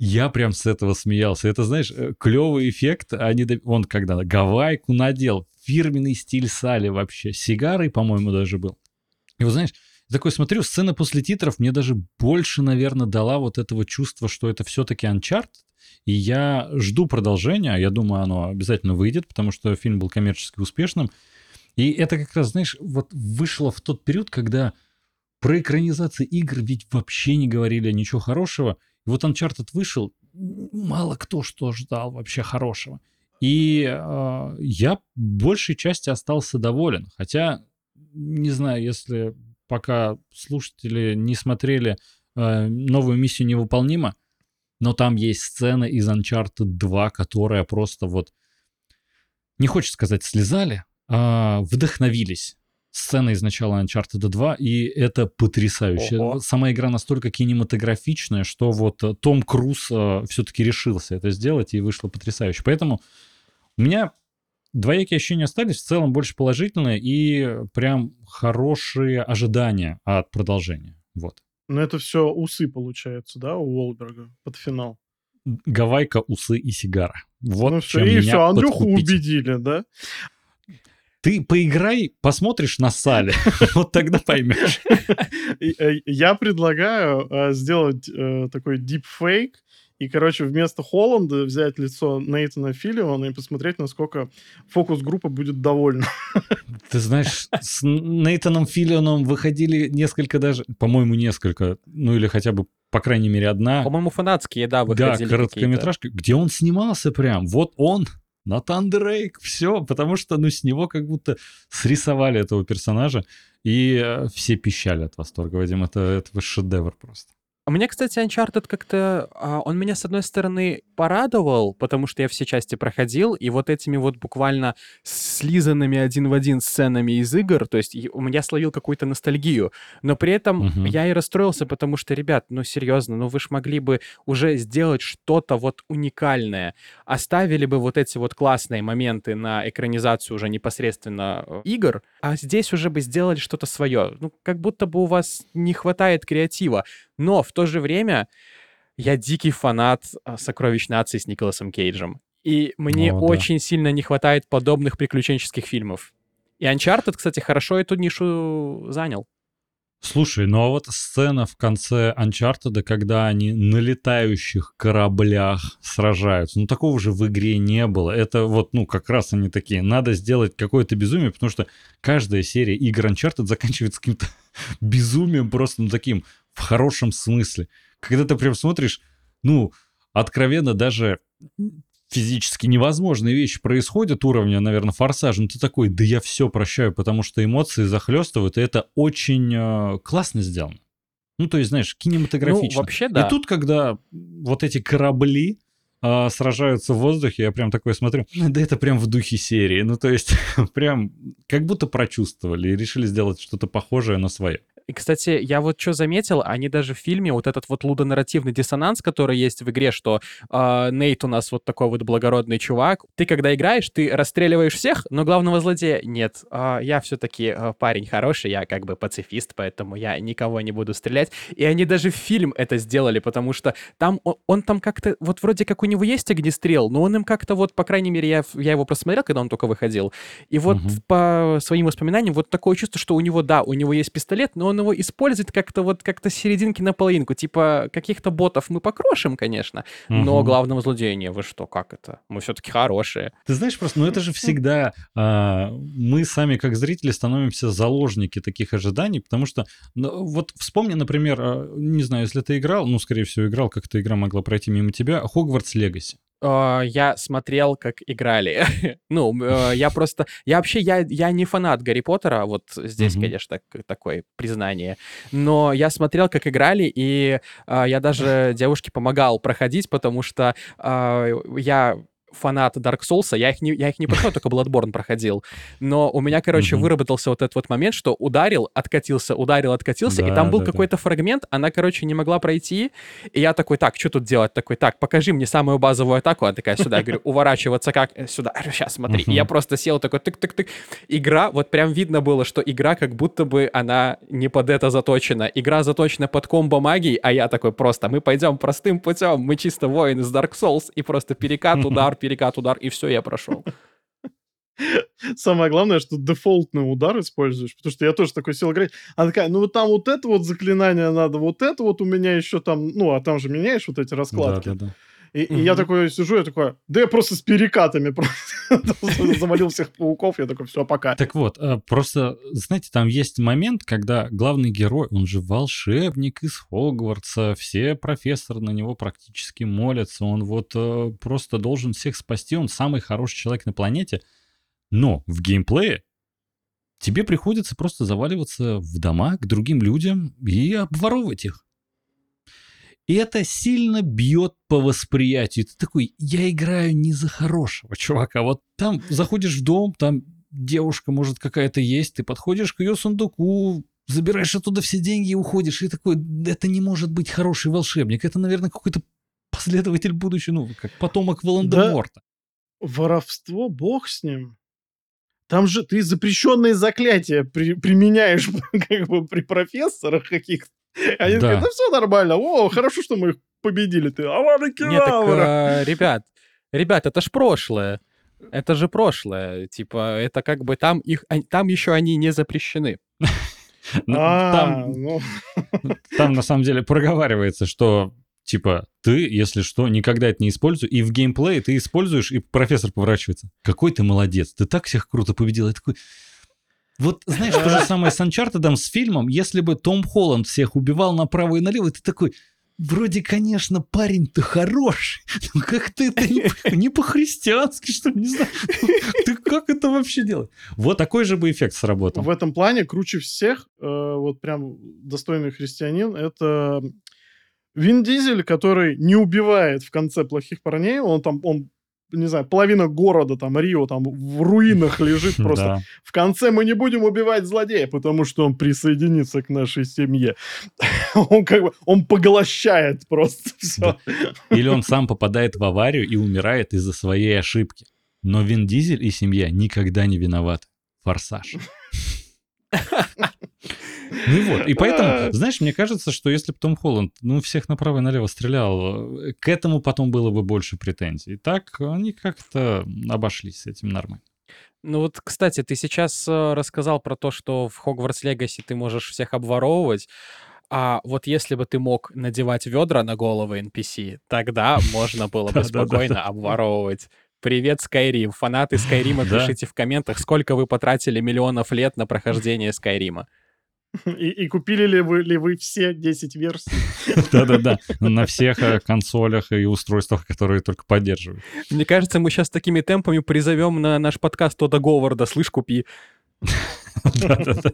Я прям с этого смеялся. Это, знаешь, клевый эффект. Они, он когда гавайку надел, фирменный стиль Сали вообще. Сигарой, по-моему, даже был. И вот знаешь, такой смотрю, сцена после титров мне даже больше, наверное, дала вот этого чувства, что это все-таки Uncharted. И я жду продолжения. Я думаю, оно обязательно выйдет, потому что фильм был коммерчески успешным. И это как раз, знаешь, вот вышло в тот период, когда про экранизации игр ведь вообще не говорили ничего хорошего. И вот Uncharted вышел, мало кто что ждал вообще хорошего. И э, я большей части остался доволен. Хотя, не знаю, если пока слушатели не смотрели э, новую миссию невыполнима, но там есть сцена из Uncharted 2, которая просто вот, не хочется сказать, слезали, а вдохновились. Сцена из начала Uncharted 2, и это потрясающе. Ого. Сама игра настолько кинематографичная, что вот э, Том Круз все-таки решился это сделать, и вышло потрясающе. Поэтому у меня двоякие ощущения остались, в целом больше положительные, и прям хорошие ожидания от продолжения. Вот. Но это все усы, получается, да, у Уолберга под финал. Гавайка, усы и сигара. Вот ну все, и меня все, Андрюху подкупить. убедили, да? Ты поиграй, посмотришь на Сале, вот тогда поймешь. Э, Я предлагаю э, сделать э, такой дипфейк и, короче, вместо Холланда взять лицо Нейтана Филлиона и посмотреть, насколько фокус-группа будет довольна. Ты знаешь, с Нейтаном Филлионом выходили несколько даже, по-моему, несколько, ну или хотя бы, по крайней мере, одна, По-моему, фанатские, да, да, выходили какие-то. короткометражка, где он снимался прям. Вот он, Натан Дрейк, все, потому что, ну, с него как будто срисовали этого персонажа, и э, все пищали от восторга, Вадим, это, это шедевр просто. А Мне, кстати, Uncharted как-то... а, Он меня, с одной стороны, порадовал, потому что я все части проходил, и вот этими вот буквально слизанными один в один сценами из игр, то есть и- у меня словил какую-то ностальгию. Но при этом Мгм. я и расстроился, потому что, ребят, ну серьезно, ну вы ж могли бы уже сделать что-то вот уникальное. Оставили бы вот эти вот классные моменты на экранизацию уже непосредственно э, игр, а здесь уже бы сделали что-то свое. Ну, как будто бы у вас не хватает креатива. Но в то же время я дикий фанат а, «Сокровищ нации» с Николасом Кейджем. И мне О, да. очень сильно не хватает подобных приключенческих фильмов. И Uncharted, кстати, хорошо эту нишу занял. Слушай, ну а вот сцена в конце Uncharted, когда они на летающих кораблях сражаются, ну такого же в игре не было. Это вот, ну как раз они такие, надо сделать какое-то безумие, потому что каждая серия игр Uncharted заканчивается каким-то безумием просто, ну таким, в хорошем смысле. Когда ты прям смотришь, ну, откровенно даже физически невозможные вещи происходят уровня, наверное, форсажа, ну ты такой, да я все прощаю, потому что эмоции захлестывают, и это очень э, классно сделано. Ну, то есть, знаешь, кинематографично. Ну, вообще, да. И тут, когда вот эти корабли э, сражаются в воздухе, я прям такой смотрю, да это прям в духе серии. Ну, то есть, прям как будто прочувствовали и решили сделать что-то похожее на свое. И, кстати, я вот что заметил, они даже в фильме, вот этот вот лудонарративный диссонанс, который есть в игре, что э, Нейт у нас вот такой вот благородный чувак. Ты, когда играешь, ты расстреливаешь всех, но главного злодея нет. Э, я все-таки э, парень хороший, я как бы пацифист, поэтому я никого не буду стрелять. И они даже в фильм это сделали, потому что там он, он там как-то, вот вроде как у него есть огнестрел, но он им как-то вот, по крайней мере, я, я его просмотрел, когда он только выходил. И вот угу. по своим воспоминаниям, вот такое чувство, что у него, да, у него есть пистолет, но он его использовать как-то вот как-то серединки на половинку. Типа каких-то ботов мы покрошим, конечно, угу. но главного злодея не, вы что, как это? Мы все-таки хорошие. Ты знаешь, просто, ну это же всегда а, мы сами как зрители становимся заложники таких ожиданий, потому что, ну, вот вспомни, например, а, не знаю, если ты играл, ну, скорее всего, играл, как эта игра могла пройти мимо тебя, Хогвартс Легаси. Uh, я смотрел, как играли. ну, uh, я просто... Я вообще, я, я не фанат Гарри Поттера, вот здесь, uh-huh. конечно, такое признание. Но я смотрел, как играли, и uh, я даже девушке помогал проходить, потому что я фанат Dark Souls, я их не, я их не прошел, только Bloodborne проходил. Но у меня, короче, mm-hmm. выработался вот этот вот момент, что ударил, откатился, ударил, откатился, да, и там был да, какой-то да. фрагмент, она, короче, не могла пройти, и я такой, так, что тут делать? Такой, так, покажи мне самую базовую атаку. Она такая, сюда. Я говорю, уворачиваться как? «Э, сюда. Сейчас, смотри. Mm-hmm. И я просто сел такой, тык-тык-тык. Игра, вот прям видно было, что игра как будто бы она не под это заточена. Игра заточена под комбо магии, а я такой просто, мы пойдем простым путем, мы чисто воин из Dark Souls, и просто перекат, удар, перекат, удар, и все, я прошел. Самое главное, что дефолтный удар используешь, потому что я тоже такой сел играть. Она такая, ну вот там вот это вот заклинание надо, вот это вот у меня еще там, ну а там же меняешь вот эти раскладки. Да, да, да. И, угу. и я такой сижу, я такой, да я просто с перекатами просто завалил всех пауков, я такой, все, пока. Так вот, э, просто, знаете, там есть момент, когда главный герой, он же волшебник из Хогвартса, все профессоры на него практически молятся, он вот э, просто должен всех спасти, он самый хороший человек на планете, но в геймплее тебе приходится просто заваливаться в дома к другим людям и обворовывать их. И это сильно бьет по восприятию. Ты такой, я играю не за хорошего чувака. Вот там заходишь в дом, там девушка может какая-то есть, ты подходишь к ее сундуку, забираешь оттуда все деньги и уходишь. И такой, это не может быть хороший волшебник. Это, наверное, какой-то последователь будущего, ну, как потомок Волан-де-Морта. Да, воровство, бог с ним. Там же ты запрещенные заклятия при, применяешь как бы при профессорах каких-то. Они да. такие, да все нормально. О, хорошо, что мы их победили. Ты, Авана Нет, так, э, ребят, ребят, это ж прошлое. Это же прошлое. Типа, это как бы там их, там еще они не запрещены. Ну, там, ну. там на самом деле проговаривается, что типа ты, если что, никогда это не используй, и в геймплее ты используешь, и профессор поворачивается. Какой ты молодец, ты так всех круто победил. Я такой, вот знаешь, то же самое с Uncharted с фильмом, если бы Том Холланд всех убивал направо и налево, ты такой, вроде, конечно, парень-то хороший, но как-то это не, не по-христиански, что не знаю. Ты как это вообще делаешь? Вот такой же бы эффект сработал. В этом плане круче всех, э, вот прям достойный христианин, это Вин Дизель, который не убивает в конце плохих парней, он там, он не знаю, половина города, там, Рио, там, в руинах лежит просто. Да. В конце мы не будем убивать злодея, потому что он присоединится к нашей семье. он как бы, он поглощает просто все. Да. Или он сам попадает в аварию и умирает из-за своей ошибки. Но Вин Дизель и семья никогда не виноваты. Форсаж. Ну и вот, и поэтому, а. знаешь, мне кажется, что если бы Том Холланд, ну, всех направо и налево стрелял, к этому потом было бы больше претензий. Так они как-то обошлись с этим нормально. Ну вот, кстати, ты сейчас э, рассказал про то, что в Хогвартс Легаси ты можешь всех обворовывать, а вот если бы ты мог надевать ведра на головы NPC, тогда можно было бы спокойно обворовывать. Привет, Скайрим. Фанаты Скайрима, пишите в комментах, сколько вы потратили миллионов лет на прохождение Скайрима. И, и купили ли вы, ли вы все 10 версий? Да-да-да, на всех э, консолях и устройствах, которые только поддерживают. Мне кажется, мы сейчас такими темпами призовем на наш подкаст Тода Говарда «Слышь, купи». Да-да-да.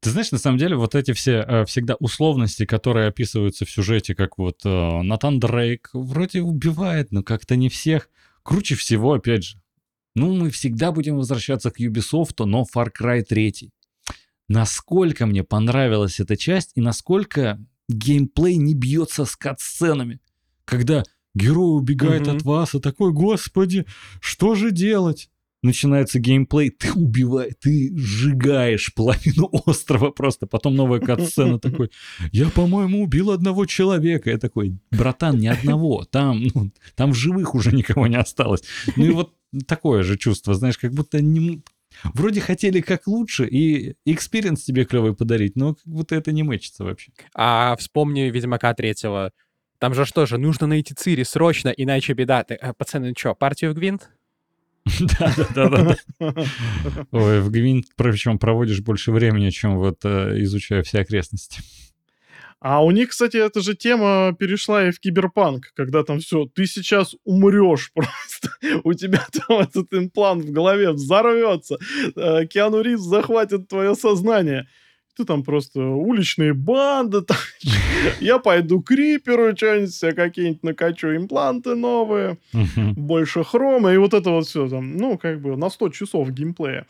Ты знаешь, на самом деле, вот эти все э, всегда условности, которые описываются в сюжете, как вот э, Натан Дрейк вроде убивает, но как-то не всех. Круче всего, опять же, ну, мы всегда будем возвращаться к Ubisoft, но Far Cry 3. Насколько мне понравилась эта часть и насколько геймплей не бьется с катсценами. Когда герой убегает Мгм. от вас, и такой, господи, что же делать? Начинается геймплей, ты убиваешь, ты сжигаешь половину острова просто. Потом новая катсцена такой, я, по-моему, убил одного человека. Я такой, братан, ни одного. Там, ну, там в живых уже никого не осталось. Ну и вот такое же чувство, знаешь, как будто не... Вроде хотели как лучше, и experience тебе клевый подарить, но как будто это не мэчится вообще. А вспомни Ведьмака третьего. Там же что же, нужно найти Цири срочно, иначе беда. Ты, э, пацаны, что, партию в Гвинт? Да-да-да. Ой, в Гвинт причем проводишь больше времени, чем вот э, изучая все окрестности. А у них, кстати, эта же тема перешла и в киберпанк, когда там все, ты сейчас умрешь просто, у тебя там этот имплант в голове взорвется, э, Киану Ривз захватит твое сознание. Ты там просто уличные банды, там, я пойду к Риперу, что-нибудь себе какие-нибудь накачу импланты новые, больше хрома, и вот это вот все там, ну, как бы на 100 часов геймплея.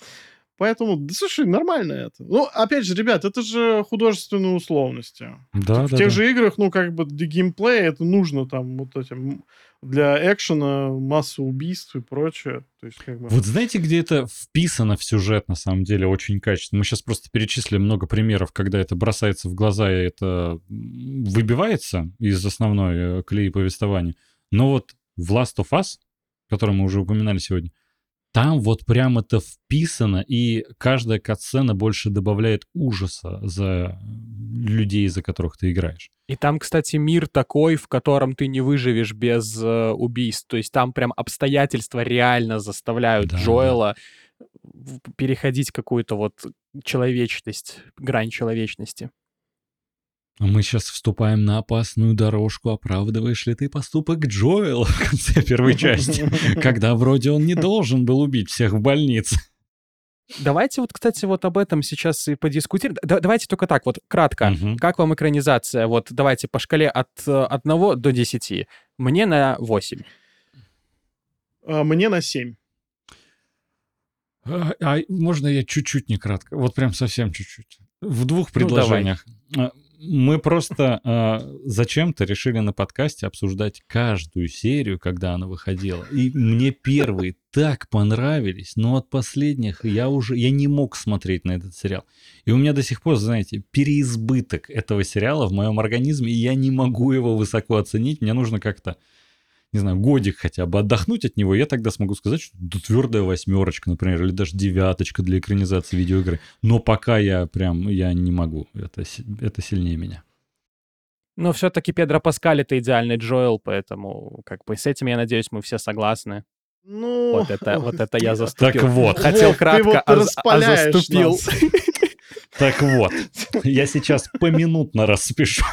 Поэтому, да слушай, нормально это. Ну, опять же, ребят, это же художественные условности. Да, в да, тех да. же играх, ну, как бы для геймплея это нужно там вот этим для экшена масса убийств и прочее. То есть, как бы... Вот знаете, где это вписано в сюжет, на самом деле, очень качественно? Мы сейчас просто перечислили много примеров, когда это бросается в глаза, и это выбивается из основной э, колеи повествования. Но вот в Last of Us, который мы уже упоминали сегодня, там вот прям это вписано, и каждая катсцена больше добавляет ужаса за людей, за которых ты играешь. И там, кстати, мир такой, в котором ты не выживешь без э, убийств. То есть там прям обстоятельства реально заставляют Да. Джоэла в- переходить какую-то вот человечность, грань человечности. А мы сейчас вступаем на опасную дорожку, оправдываешь ли ты поступок Джоэла в конце первой части, когда вроде он не должен был убить всех в больнице. Давайте вот, кстати, вот об этом сейчас и подискутируем. Да- давайте только так, вот кратко. Мгм. Как вам экранизация? Вот давайте по шкале от 1 до 10. Мне на 8. А, мне на 7. А, а можно я чуть-чуть не кратко? Вот прям совсем чуть-чуть. В двух Ну, предложениях. А, Мы просто а, зачем-то решили на подкасте обсуждать каждую серию, когда она выходила. И мне первые так понравились, но от последних я уже я не мог смотреть на этот сериал. И у меня до сих пор, знаете, переизбыток этого сериала в моем организме, и я не могу его высоко оценить. Мне нужно как-то не знаю, годик хотя бы отдохнуть от него, я тогда смогу сказать, что да, твердая восьмерочка, например, или даже девяточка для экранизации видеоигры. Но пока я прям, я не могу. Это, это сильнее меня. Но все-таки Педро Паскаль — это идеальный Джоэл, поэтому как бы с этим, я надеюсь, мы все согласны. Ну... Вот это, вот это я Так заступил. вот, Хотел Вов, ты кратко, вот а, а заступил. нас. так вот. Я сейчас поминутно распишу.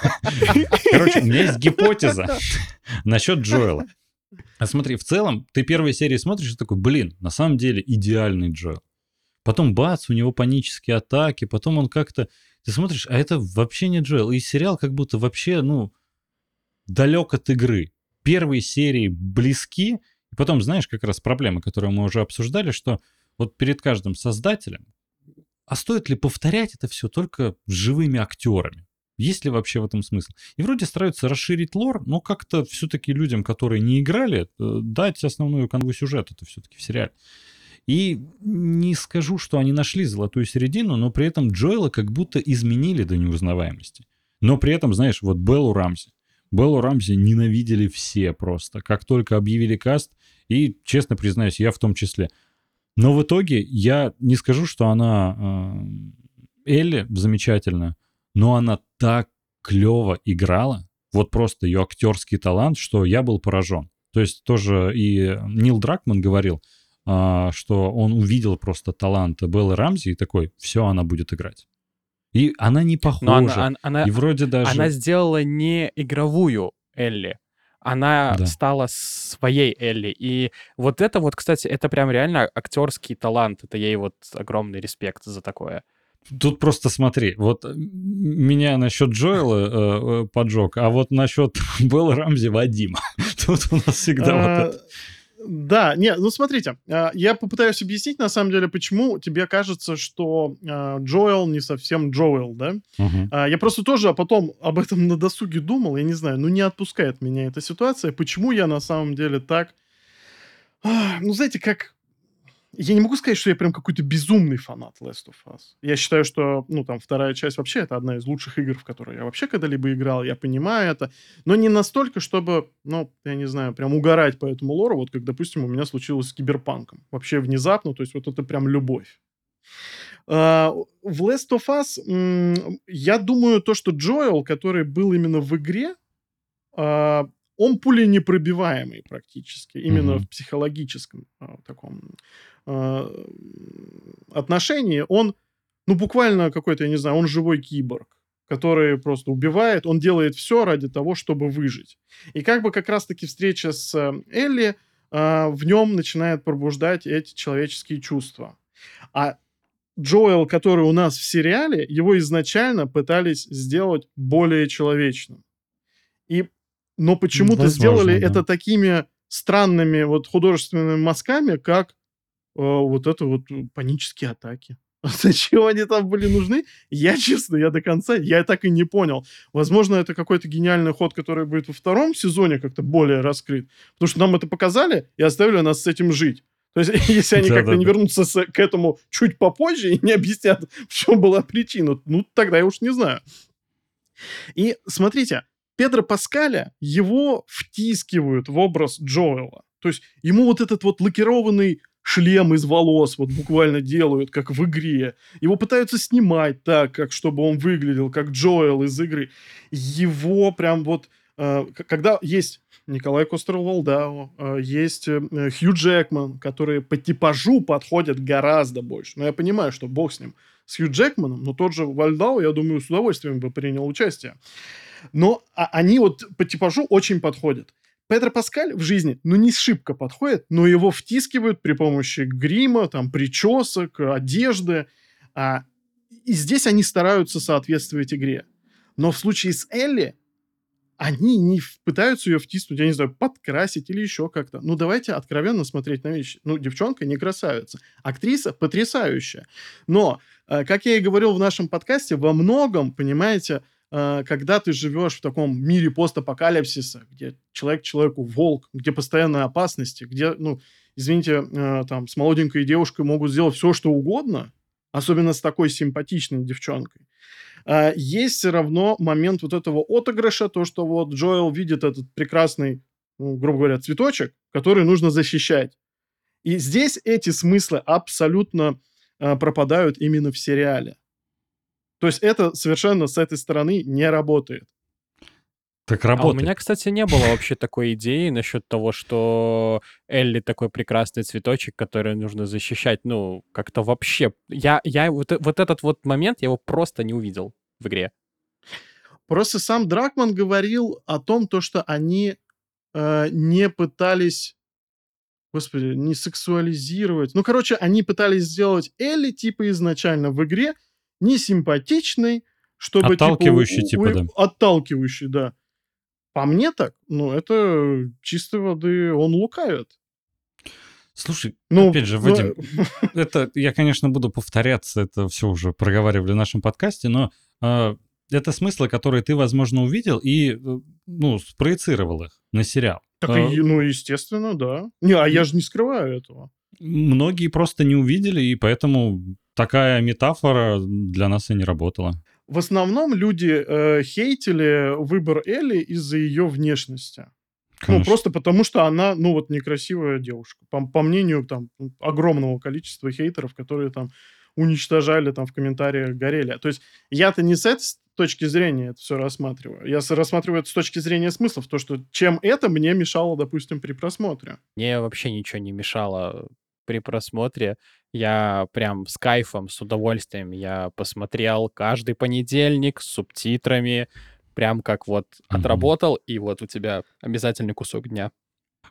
Короче, у меня есть гипотеза насчет Джоэла. А смотри, в целом, ты первые серии смотришь и такой, блин, на самом деле идеальный Джоэл. Потом бац, у него панические атаки, потом он как-то... Ты смотришь, а это вообще не Джоэл. И сериал как будто вообще, ну, далек от игры. Первые серии близки, и потом, знаешь, как раз проблема, которую мы уже обсуждали, что вот перед каждым создателем, а стоит ли повторять это все только живыми актерами? Есть ли вообще в этом смысл? И вроде стараются расширить лор, но как-то все-таки людям, которые не играли, э, дать основную канву сюжета это все-таки в сериале. И не скажу, что они нашли золотую середину, но при этом Джоэла как будто изменили до неузнаваемости. Но при этом, знаешь, вот Беллу Рамзи. Беллу Рамзи ненавидели все просто. Как только объявили каст, и, честно признаюсь, я в том числе. Но в итоге я не скажу, что она э, Элли замечательная, но она так клево играла, вот просто ее актерский талант, что я был поражен. То есть тоже и Нил Дракман говорил, а, что он увидел просто талант Беллы Рамзи и такой, все, она будет играть. И она не похожа. Но она, она, и вроде даже... она сделала не игровую Элли, она Да. стала своей Элли. И вот это вот, кстати, это прям реально актерский талант. Это ей вот огромный респект за такое. Тут просто смотри, вот м, меня насчет Джоэла э, э, поджег, а вот насчет Беллы Рамзи Вадима. Тут у нас всегда вот А, это. Да, не, ну смотрите, а, я попытаюсь объяснить, на самом деле, почему тебе кажется, что а, Джоэл не совсем Джоэл, да? А, Я просто тоже потом об этом на досуге думал, я не знаю, ну не отпускает меня эта ситуация. Почему я на самом деле так... Ну, знаете, как... Я не могу сказать, что я прям какой-то безумный фанат Last of Us. Я считаю, что, ну, там, вторая часть вообще это одна из лучших игр, в которые я вообще когда-либо играл. Я понимаю это. Но не настолько, чтобы, ну, я не знаю, прям угорать по этому лору, вот как, допустим, у меня случилось с Киберпанком. Вообще внезапно, то есть вот это прям любовь. А, в Last of Us я думаю, то, что Джоэл, который был именно в игре, а, он пуленепробиваемый практически, именно Мгм. в психологическом а, таком а, отношении. Он, ну, буквально какой-то, я не знаю, он живой киборг, который просто убивает, он делает все ради того, чтобы выжить. И как бы как раз-таки встреча с э, Элли а, в нем начинает пробуждать эти человеческие чувства. А Джоэл, который у нас в сериале, его изначально пытались сделать более человечным. И, но почему-то сделали да. это такими странными вот художественными мазками, как э, вот это вот э, панические атаки. Зачем они там были нужны? Я, честно, я до конца, я так и не понял. Возможно, это какой-то гениальный ход, который будет во втором сезоне как-то более раскрыт. Потому что нам это показали и оставили нас с этим жить. То есть, если они как-то не Да-да-да. вернутся с- к этому чуть попозже и не объяснят, в чем была причина, ну, тогда я уж не знаю. И смотрите, Педро Паскаля, его втискивают в образ Джоэла. То есть ему вот этот вот лакированный шлем из волос вот буквально делают, как в игре. Его пытаются снимать так, как чтобы он выглядел, как Джоэл из игры. Его прям вот... э, когда есть Николай Костер-Валдау, э, есть э, Хью Джекман, которые по типажу подходят гораздо больше. Но я понимаю, что бог с ним, с Хью Джекманом, но тот же Вальдау, я думаю, с удовольствием бы принял участие. Но а- они вот по типажу очень подходят. Педро Паскаль в жизни, ну, не шибко подходит, но его втискивают при помощи грима, там, причесок, одежды. А, и здесь они стараются соответствовать игре. Но в случае с Элли они не пытаются ее втиснуть, я не знаю, подкрасить или еще как-то. Ну, давайте откровенно смотреть на вещи. Ну, девчонка не красавица. Актриса потрясающая. Но, э, как я и говорил в нашем подкасте, во многом, понимаете, когда ты живешь в таком мире постапокалипсиса, где человек человеку волк, где постоянные опасности, где, ну, извините, э, там, с молоденькой девушкой могут сделать все, что угодно, особенно с такой симпатичной девчонкой, а, есть все равно момент вот этого отыгрыша, то, что вот Джоэл видит этот прекрасный, ну, грубо говоря, цветочек, который нужно защищать. И здесь эти смыслы абсолютно пропадают именно в сериале. То есть это совершенно с этой стороны не работает. Так А у работает. меня, кстати, не было вообще такой идеи насчет того, что Элли такой прекрасный цветочек, который нужно защищать. Ну, как-то вообще... Я, я вот, вот этот вот момент, я его просто не увидел в игре. Просто сам Дракман говорил о том, то, что они э, не пытались, господи, не сексуализировать. Ну, короче, они пытались сделать Элли типа изначально в игре не симпатичной, чтобы типа, у- типа, у- да. Отталкивающей, да. По мне так, ну, это чистой воды он лукавит. Слушай, Ну, опять же, ну, Вадим, это я, конечно, буду повторяться, это все уже проговаривали в нашем подкасте, но э, это смыслы, которые ты, возможно, увидел и, э, ну, спроецировал их на сериал. Так, Э, ну, естественно, да. Не, а я же не скрываю этого. Многие просто не увидели, и поэтому такая метафора для нас и не работала. В основном люди э, хейтили выбор Элли из-за ее внешности. Ну, Конечно. просто потому, что она, ну, вот, некрасивая девушка. По, по мнению, там, огромного количества хейтеров, которые там уничтожали там в комментариях, горели. То есть я-то не с этой точки зрения это все рассматриваю. Я рассматриваю это с точки зрения смыслов. То, что чем это мне мешало, допустим, при просмотре. Мне вообще ничего не мешало при просмотре я прям с кайфом, с удовольствием я посмотрел каждый понедельник с субтитрами, прям как вот Мгм. отработал, и вот у тебя обязательный кусок дня.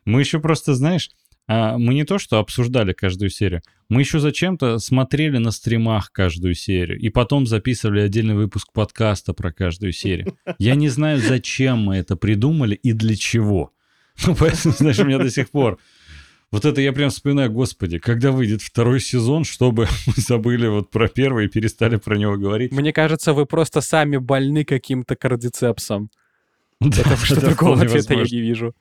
Мы еще просто, знаешь, а, мы не то что обсуждали каждую серию, мы еще зачем-то смотрели на стримах каждую серию, и потом записывали отдельный выпуск подкаста про каждую серию. Я не знаю, зачем мы это придумали и для чего. Ну, поэтому, знаешь, у меня до сих пор... Вот это я прям вспоминаю, господи, когда выйдет второй сезон, чтобы мы забыли вот про первый и перестали про него говорить. Мне кажется, вы просто сами больны каким-то кардицепсом. Да, Потому что другого вполне ответа я не вижу.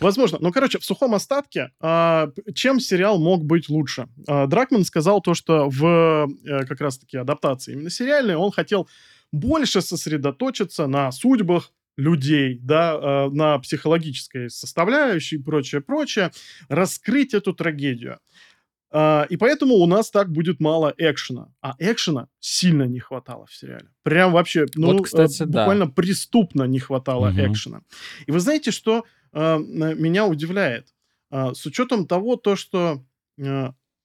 Возможно. Ну, короче, в сухом остатке, а, чем сериал мог быть лучше? А, Дракман сказал то, что в э, как раз-таки адаптации именно сериальной он хотел больше сосредоточиться на судьбах людей, да, э, на психологической составляющей и прочее, прочее, раскрыть эту трагедию. А, И поэтому у нас так будет мало экшена. А экшена сильно не хватало в сериале. Прям вообще, ну, Вот, э, кстати, да. буквально преступно не хватало Мгм. экшена. И вы знаете, что м- меня удивляет? А, С учетом того, то, что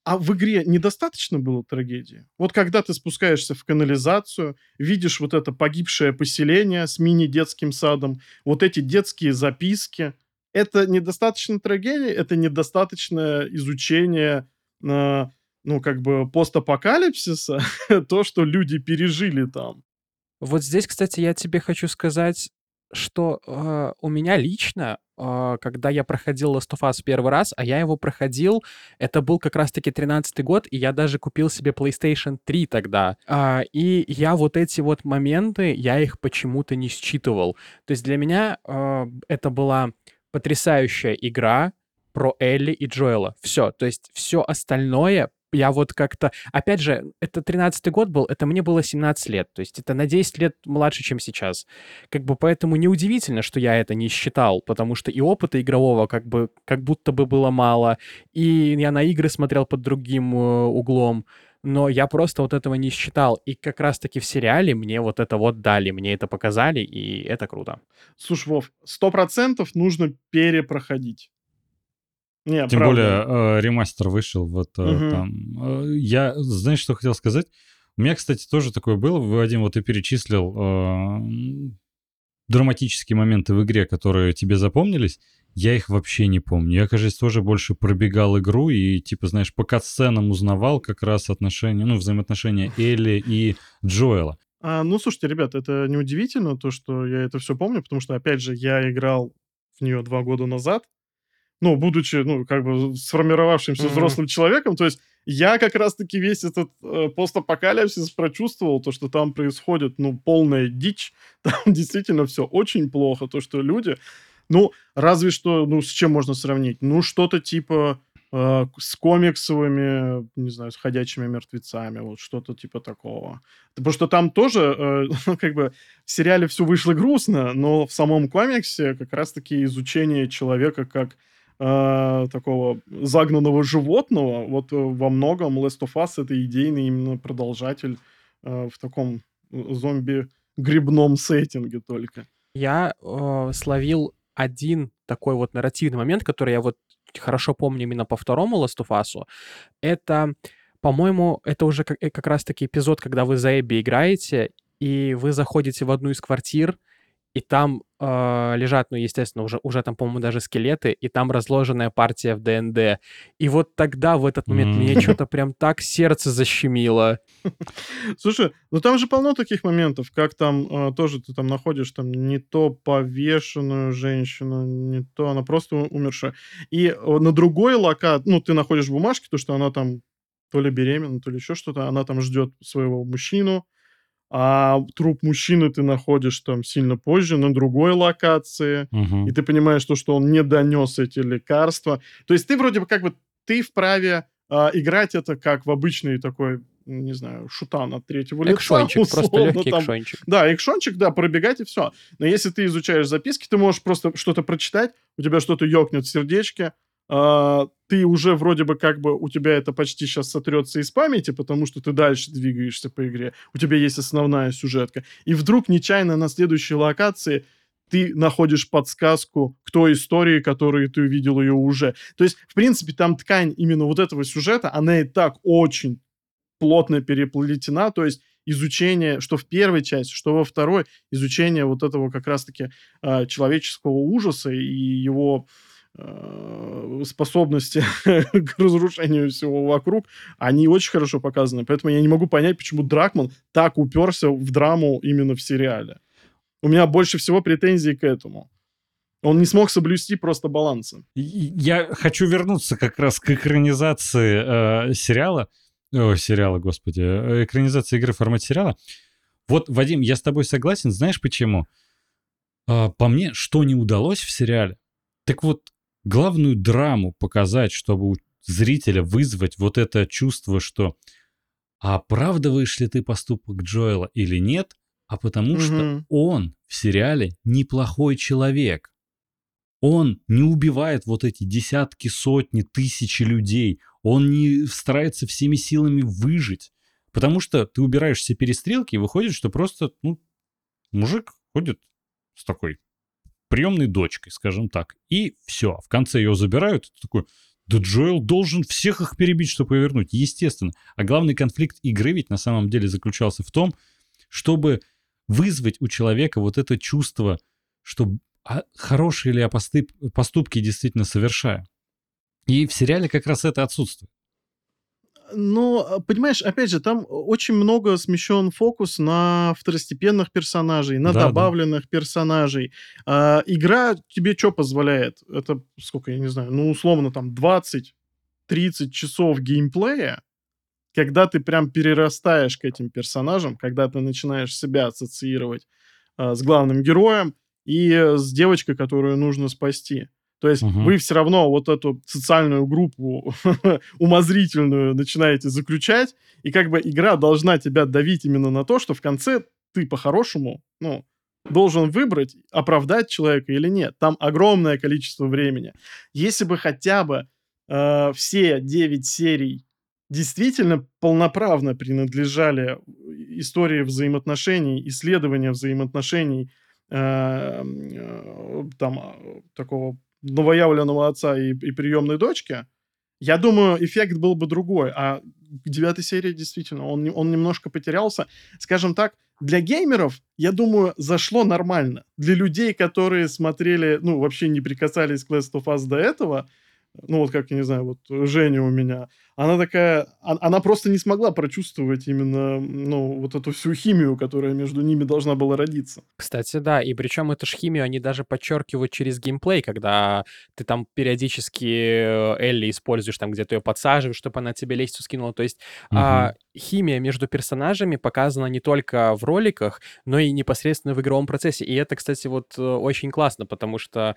а в игре недостаточно было трагедии. Вот когда ты спускаешься в канализацию, видишь вот это погибшее поселение с мини-детским садом, вот эти детские записки, это недостаточно трагедии, это недостаточное изучение, э, ну, как бы, постапокалипсиса, то, что люди пережили там. Вот здесь, кстати, я тебе хочу сказать, что э, у меня лично, когда я проходил Last of Us первый раз, а я его проходил, это был как раз-таки 13-й год, и я даже купил себе PlayStation 3 тогда. А, и я вот эти вот моменты, я их почему-то не считывал. То есть для меня э, это была потрясающая игра про Элли и Джоэла. Все. То есть все остальное я вот как-то... Опять же, это 13-й год был, это мне было 17 лет. То есть это на 10 лет младше, чем сейчас. Как бы поэтому неудивительно, что я это не считал, потому что и опыта игрового как бы как будто бы было мало, и я на игры смотрел под другим э, углом, но я просто вот этого не считал. И как раз-таки в сериале мне вот это вот дали, мне это показали, и это круто. Слушай, Вов, сто процентов нужно перепроходить. Не, Тем правда. более э, ремастер вышел вот э, Мгм. там. Э, Я, знаешь, что хотел сказать? У меня, кстати, тоже такое было. Вадим, вот ты перечислил э, драматические моменты в игре, которые тебе запомнились. Я их вообще не помню. Я, кажется, тоже больше пробегал игру и, типа, знаешь, по катсценам узнавал как раз отношения, ну, взаимоотношения Элли и Джоэла. А, ну, слушайте, ребят, это неудивительно, то, что я это все помню, потому что, опять же, я играл в нее два года назад, ну, будучи, ну, как бы сформировавшимся Мгм. взрослым человеком, то есть я как раз-таки весь этот э, постапокалипсис прочувствовал, то, что там происходит, ну, полная дичь, там действительно все очень плохо, то, что люди, ну, разве что, ну, с чем можно сравнить? Ну, что-то типа э, с комиксовыми, не знаю, с ходячими мертвецами, вот что-то типа такого. Потому что там тоже, э, ну, как бы, в сериале все вышло грустно, но в самом комиксе как раз-таки изучение человека как э, такого загнанного животного, вот э, во многом Last of Us это идейный именно продолжатель э, в таком зомби-грибном сеттинге только. Я э, словил один такой вот нарративный момент, который я вот хорошо помню именно по второму Last of Us. Это, по-моему, это уже как, как раз-таки эпизод, когда вы за Эбби играете, и вы заходите в одну из квартир, и там э, лежат, ну, естественно, уже, уже там, по-моему, даже скелеты, и там разложенная партия в ДНД. И вот тогда, в этот момент, М. мне что-то прям так сердце защемило. Слушай, ну там же полно таких моментов, как там э, тоже ты там находишь там не то повешенную женщину, не то она просто умершая. И э, на другой лока, ну ты находишь бумажки, то что она там то ли беременна, то ли еще что-то, она там ждет своего мужчину, а труп мужчины ты находишь там сильно позже на другой локации Мгм. и ты понимаешь то, что он не донес эти лекарства. То есть ты вроде бы как бы ты вправе а, играть это как в обычный такой, не знаю, шутан от третьего лица. Экшончик, просто условно, легкий там. экшончик. Да, экшончик, да, пробегать и все. Но если ты изучаешь записки, ты можешь просто что-то прочитать, у тебя что-то ёкнет в сердечке, а, ты уже вроде бы как бы у тебя это почти сейчас сотрется из памяти, потому что ты дальше двигаешься по игре, у тебя есть основная сюжетка, и вдруг нечаянно на следующей локации ты находишь подсказку к той истории, которую ты увидел ее уже. То есть, в принципе, там ткань именно вот этого сюжета, она и так очень плотно переплетена, то есть изучение, что в первой части, что во второй, изучение вот этого как раз-таки э, человеческого ужаса и его э, способности к разрушению всего вокруг, они очень хорошо показаны. Поэтому я не могу понять, почему Дракман так уперся в драму именно в сериале. У меня больше всего претензий к этому. Он не смог соблюсти просто баланса. Я хочу вернуться как раз к экранизации э, сериала. О, сериала, господи. Э, экранизация игры в формате сериала. Вот, Вадим, я с тобой согласен. Знаешь почему? А, по мне, что не удалось в сериале? Так вот, главную драму показать, чтобы у зрителя вызвать вот это чувство, что а оправдываешь ли ты поступок Джоэла или нет, а потому угу. что он в сериале неплохой человек. Он не убивает вот эти десятки, сотни, тысячи людей. Он не старается всеми силами выжить. Потому что ты убираешь все перестрелки, и выходит, что просто, ну, мужик ходит с такой приемной дочкой, скажем так. И все. В конце ее забирают. И такой, да Джоэл должен всех их перебить, чтобы повернуть. Естественно. А главный конфликт игры ведь на самом деле заключался в том, чтобы вызвать у человека вот это чувство, что а хорошие ли я поступ, поступки действительно совершаю. И в сериале как раз это отсутствует. Но, понимаешь, опять же, там очень много смещен фокус на второстепенных персонажей, на да, добавленных да. персонажей. А, игра тебе что позволяет? Это сколько, я не знаю, ну, условно, там 20-30 часов геймплея, когда ты прям перерастаешь к этим персонажам, когда ты начинаешь себя ассоциировать а, с главным героем, и с девочкой, которую нужно спасти. То есть угу. вы все равно вот эту социальную группу умозрительную начинаете заключать, и как бы игра должна тебя давить именно на то, что в конце ты по-хорошему, ну, должен выбрать, оправдать человека или нет. Там огромное количество времени. Если бы хотя бы э, все 9 серий действительно полноправно принадлежали истории взаимоотношений, исследования взаимоотношений Э, э, там а, такого новоявленного отца и, и приемной дочки, я думаю, эффект был бы другой. А девятой серии действительно, он, он немножко потерялся. Скажем так, для геймеров, я думаю, зашло нормально. Для людей, которые смотрели, ну, вообще не прикасались к Last of Us до этого, ну, вот как, я не знаю, вот Женя у меня, она такая, она просто не смогла прочувствовать именно, ну, вот эту всю химию, которая между ними должна была родиться. Кстати, да, и причем эту ж химию они даже подчеркивают через геймплей, когда ты там периодически э, Элли используешь, там где-то ее подсаживаешь, чтобы она тебе лестницу скинула. То есть угу. а, химия между персонажами показана не только в роликах, но и непосредственно в игровом процессе. И это, кстати, вот э, очень классно, потому что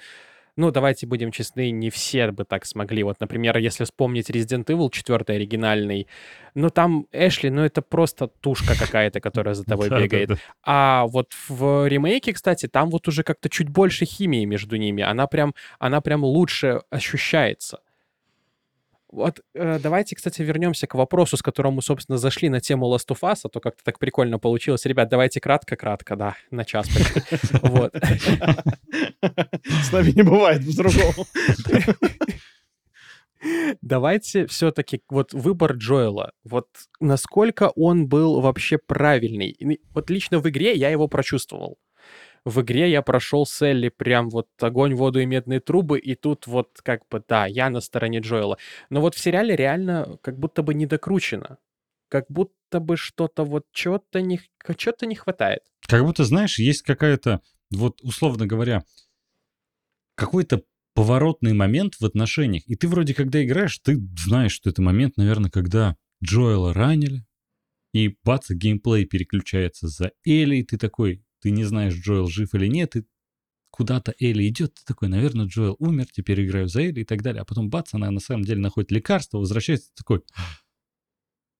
ну, давайте будем честны, не все бы так смогли. Вот, например, если вспомнить Resident Evil 4 оригинальный, ну, там Эшли, ну, это просто тушка какая-то, которая за тобой бегает. А вот в ремейке, кстати, там вот уже как-то чуть больше химии между ними. Она прям, она прям лучше ощущается. Вот э, давайте, кстати, вернемся к вопросу, с которым мы, собственно, зашли на тему Last of Us, а то как-то так прикольно получилось. Ребят, давайте кратко-кратко, да, на час. Вот. С нами не бывает по-другому. Давайте все-таки вот выбор Джоэла, вот насколько он был вообще правильный. Вот лично в игре я его прочувствовал в игре я прошел с Элли прям вот огонь, воду и медные трубы, и тут вот как бы, да, я на стороне Джоэла. Но вот в сериале реально как будто бы не докручено. Как будто бы что-то вот, чего-то не, чего-то не хватает. Как будто, знаешь, есть какая-то, вот условно говоря, какой-то поворотный момент в отношениях. И ты вроде, когда играешь, ты знаешь, что это момент, наверное, когда Джоэла ранили, и бац, геймплей переключается за Элли, и ты такой, ты не знаешь, Джоэл жив или нет, и куда-то Элли идет, ты такой, наверное, Джоэл умер, теперь играю за Элли и так далее. А потом бац, она на самом деле находит лекарство, возвращается такой,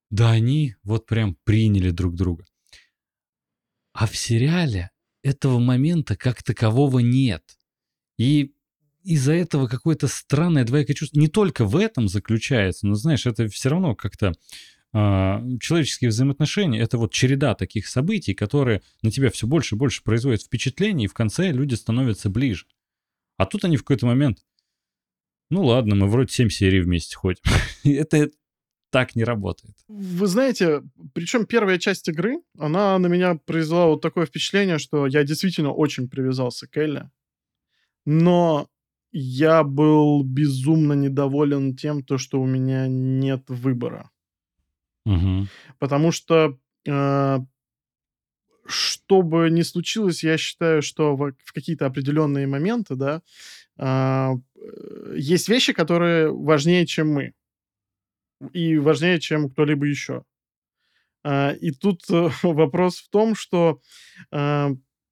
да они вот прям приняли друг друга. А в сериале этого момента как такового нет. И из-за этого какое-то странное двоякое чувство. Не только в этом заключается, но знаешь, это все равно как-то а, человеческие взаимоотношения — это вот череда таких событий, которые на тебя все больше и больше производят впечатление, и в конце люди становятся ближе. А тут они в какой-то момент, ну ладно, мы вроде 7 серий вместе ходим. это так не работает. Вы знаете, причем первая часть игры, она на меня произвела вот такое впечатление, что я действительно очень привязался к Элли. Но я был безумно недоволен тем, то, что у меня нет выбора. Угу. Потому что э, что бы ни случилось, я считаю, что в, в какие-то определенные моменты, да, э, есть вещи, которые важнее, чем мы. И важнее, чем кто-либо еще. Э, и тут э, вопрос в том, что э,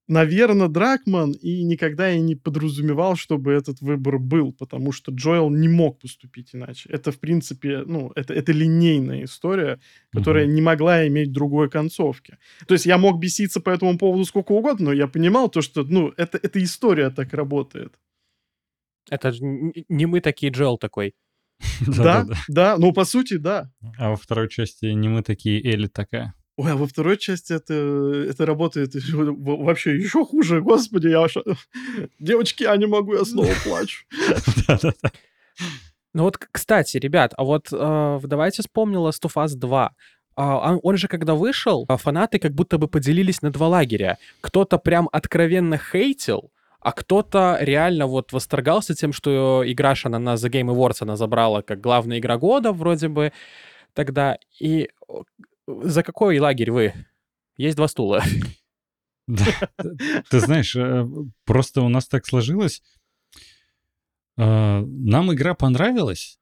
наверное, Дракман и никогда и не подразумевал, чтобы этот выбор был, потому что Джоэл не мог поступить иначе. Это, в принципе, ну, это, это линейная история, которая mm-hmm. не могла иметь другой концовки. То есть я мог беситься по этому поводу сколько угодно, но я понимал то, что, ну, это, эта история так работает. Это же не мы такие, Джоэл такой. Да, да, ну, по сути, да. А во второй части не мы такие, Элли такая. Ой, а во второй части это, это работает вообще еще хуже. Господи, я аж... Девочки, я не могу, я снова плачу. Ну вот, кстати, ребят, а вот э, давайте вспомним Last of Us 2. А, он же, когда вышел, а фанаты как будто бы поделились на два лагеря. Кто-то прям откровенно хейтил, а кто-то реально вот восторгался тем, что игра она на The Game Awards она забрала как главная игра года вроде бы тогда. И за какой лагерь вы? Есть два стула. Да. Ты знаешь, э, просто у нас так сложилось. А, нам игра понравилась.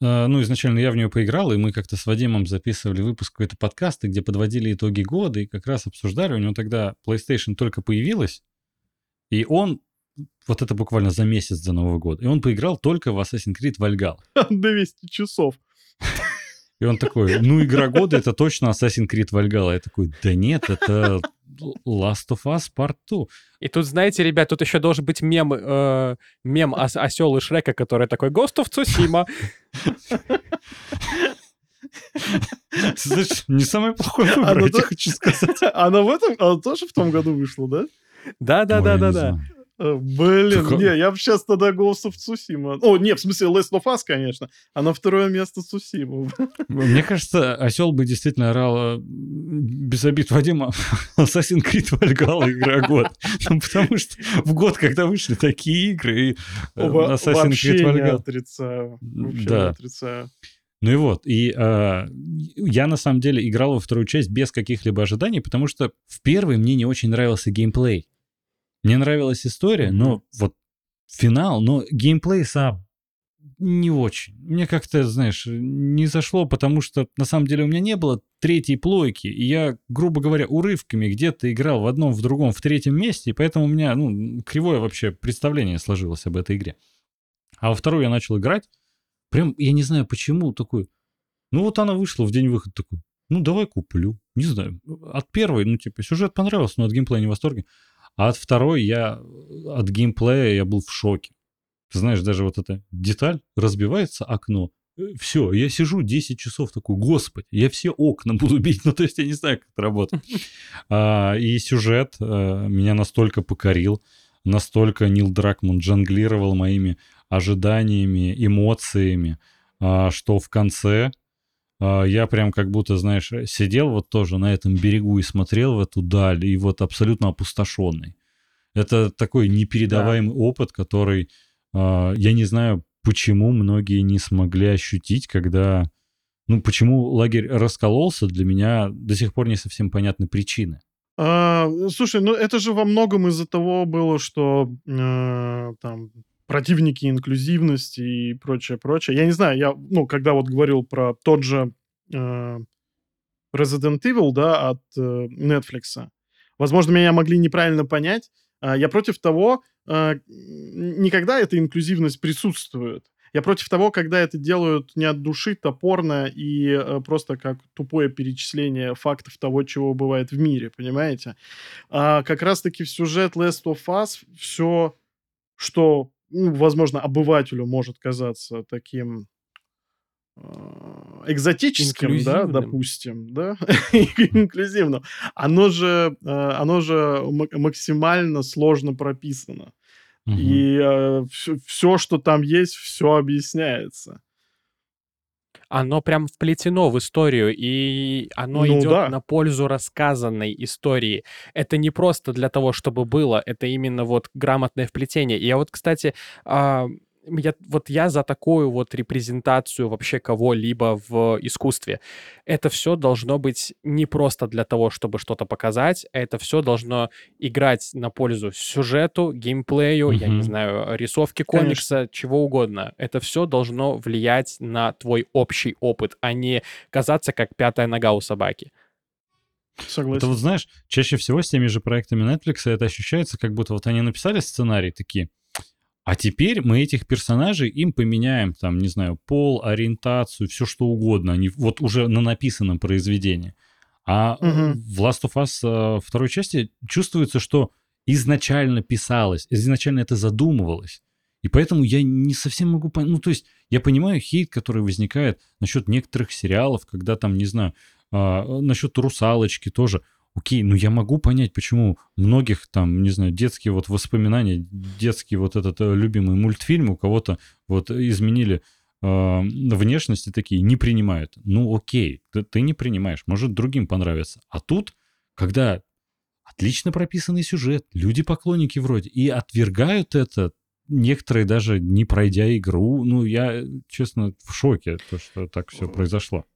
А, ну, изначально я в нее поиграл, и мы как-то с Вадимом записывали выпуск какой-то подкаста, где подводили итоги года, и как раз обсуждали. У него тогда PlayStation только появилась, и он вот это буквально за месяц до Нового года. И он поиграл только в Assassin's Creed Valhalla. 200 часов. И он такой, ну, игра года это точно Assassin's Creed Valhalla. Я такой, да нет, это Last of Us Part 2. И тут, знаете, ребят, тут еще должен быть мем, э, мем ос- осел и Шрека, который такой Ghost of Tsushima. Знаешь, не самый плохой выбор, я тебе хочу сказать. Она в этом, она тоже в том году вышла, да? Да, да, да, да, да. Блин, так... не, я бы сейчас тогда Ghost of Tsushima. О, нет, в смысле Last of Us, конечно. А на второе место Tsushima. Мне кажется, осел бы действительно орал э, без обид Вадима Assassin's Creed Valhalla игра год. Ну, потому что в год, когда вышли такие игры, и э, Assassin's Creed Valhalla... не отрицаю. Вообще да. не отрицаю. Ну и вот, и э, я на самом деле играл во вторую часть без каких-либо ожиданий, потому что в первой мне не очень нравился геймплей. Мне нравилась история, но вот финал, но геймплей сам не очень. Мне как-то, знаешь, не зашло, потому что на самом деле у меня не было третьей плойки, и я, грубо говоря, урывками где-то играл в одном, в другом, в третьем месте, и поэтому у меня, ну, кривое вообще представление сложилось об этой игре. А во вторую я начал играть, прям, я не знаю почему, такой, ну вот она вышла в день выхода, такой, ну давай куплю, не знаю, от первой, ну типа, сюжет понравился, но от геймплея не в восторге. А от второй я от геймплея я был в шоке. Знаешь, даже вот эта деталь, разбивается окно, э, все, я сижу 10 часов такой, господи, я все окна буду бить, ну то есть я не знаю, как это работает. А, и сюжет а, меня настолько покорил, настолько Нил Дракман джанглировал моими ожиданиями, эмоциями, а, что в конце я прям как будто, знаешь, сидел вот тоже на этом берегу и смотрел в эту даль, и вот абсолютно опустошенный. Это такой непередаваемый да. опыт, который а, я не знаю, почему многие не смогли ощутить, когда... Ну, почему лагерь раскололся, для меня до сих пор не совсем понятны причины. А, слушай, ну это же во многом из-за того было, что э, там противники инклюзивности и прочее, прочее. Я не знаю, я, ну, когда вот говорил про тот же э, Resident Evil, да, от э, Netflix, возможно, меня могли неправильно понять. Э, я против того, э, никогда эта инклюзивность присутствует. Я против того, когда это делают не от души, топорно и э, просто как тупое перечисление фактов того, чего бывает в мире, понимаете? А как раз-таки в сюжет Last of Us все, что возможно, обывателю может казаться таким э, экзотическим, да, допустим, да, инклюзивным, оно же, э, оно же ма- максимально сложно прописано. Мгм. И все, что там есть, все объясняется. Оно прям вплетено в историю, и оно Ну идет да. на пользу рассказанной истории. Это не просто для того, чтобы было, это именно вот грамотное вплетение. И я вот, кстати, а, я, вот я за такую вот репрезентацию вообще кого-либо в искусстве. Это все должно быть не просто для того, чтобы что-то показать, а это все должно играть на пользу сюжету, геймплею, я не знаю, рисовке Конечно. комикса, чего угодно. Это все должно влиять на твой общий опыт, а не казаться как пятая нога у собаки. Это Согласен. вот знаешь, чаще всего с теми же проектами Netflix это ощущается, как будто вот они написали сценарий такие, а теперь мы этих персонажей им поменяем, там, не знаю, пол, ориентацию, все что угодно. Они вот уже на написанном произведении. А Мгм. в Last of Us э, второй части чувствуется, что изначально писалось, изначально это задумывалось. И поэтому я не совсем могу понять. Ну, то есть, я понимаю хейт, который возникает насчет некоторых сериалов, когда там, не знаю, а, насчет русалочки тоже. Окей, ну я могу понять, почему многих там, не знаю, детские вот воспоминания, детский вот этот э, любимый мультфильм у кого-то вот изменили э, внешности такие, не принимают. Ну окей, ты, ты не принимаешь, может другим понравится. А тут, когда отлично прописанный сюжет, люди-поклонники вроде, и отвергают это, некоторые даже не пройдя игру, ну я, честно, в шоке, то, что так все произошло.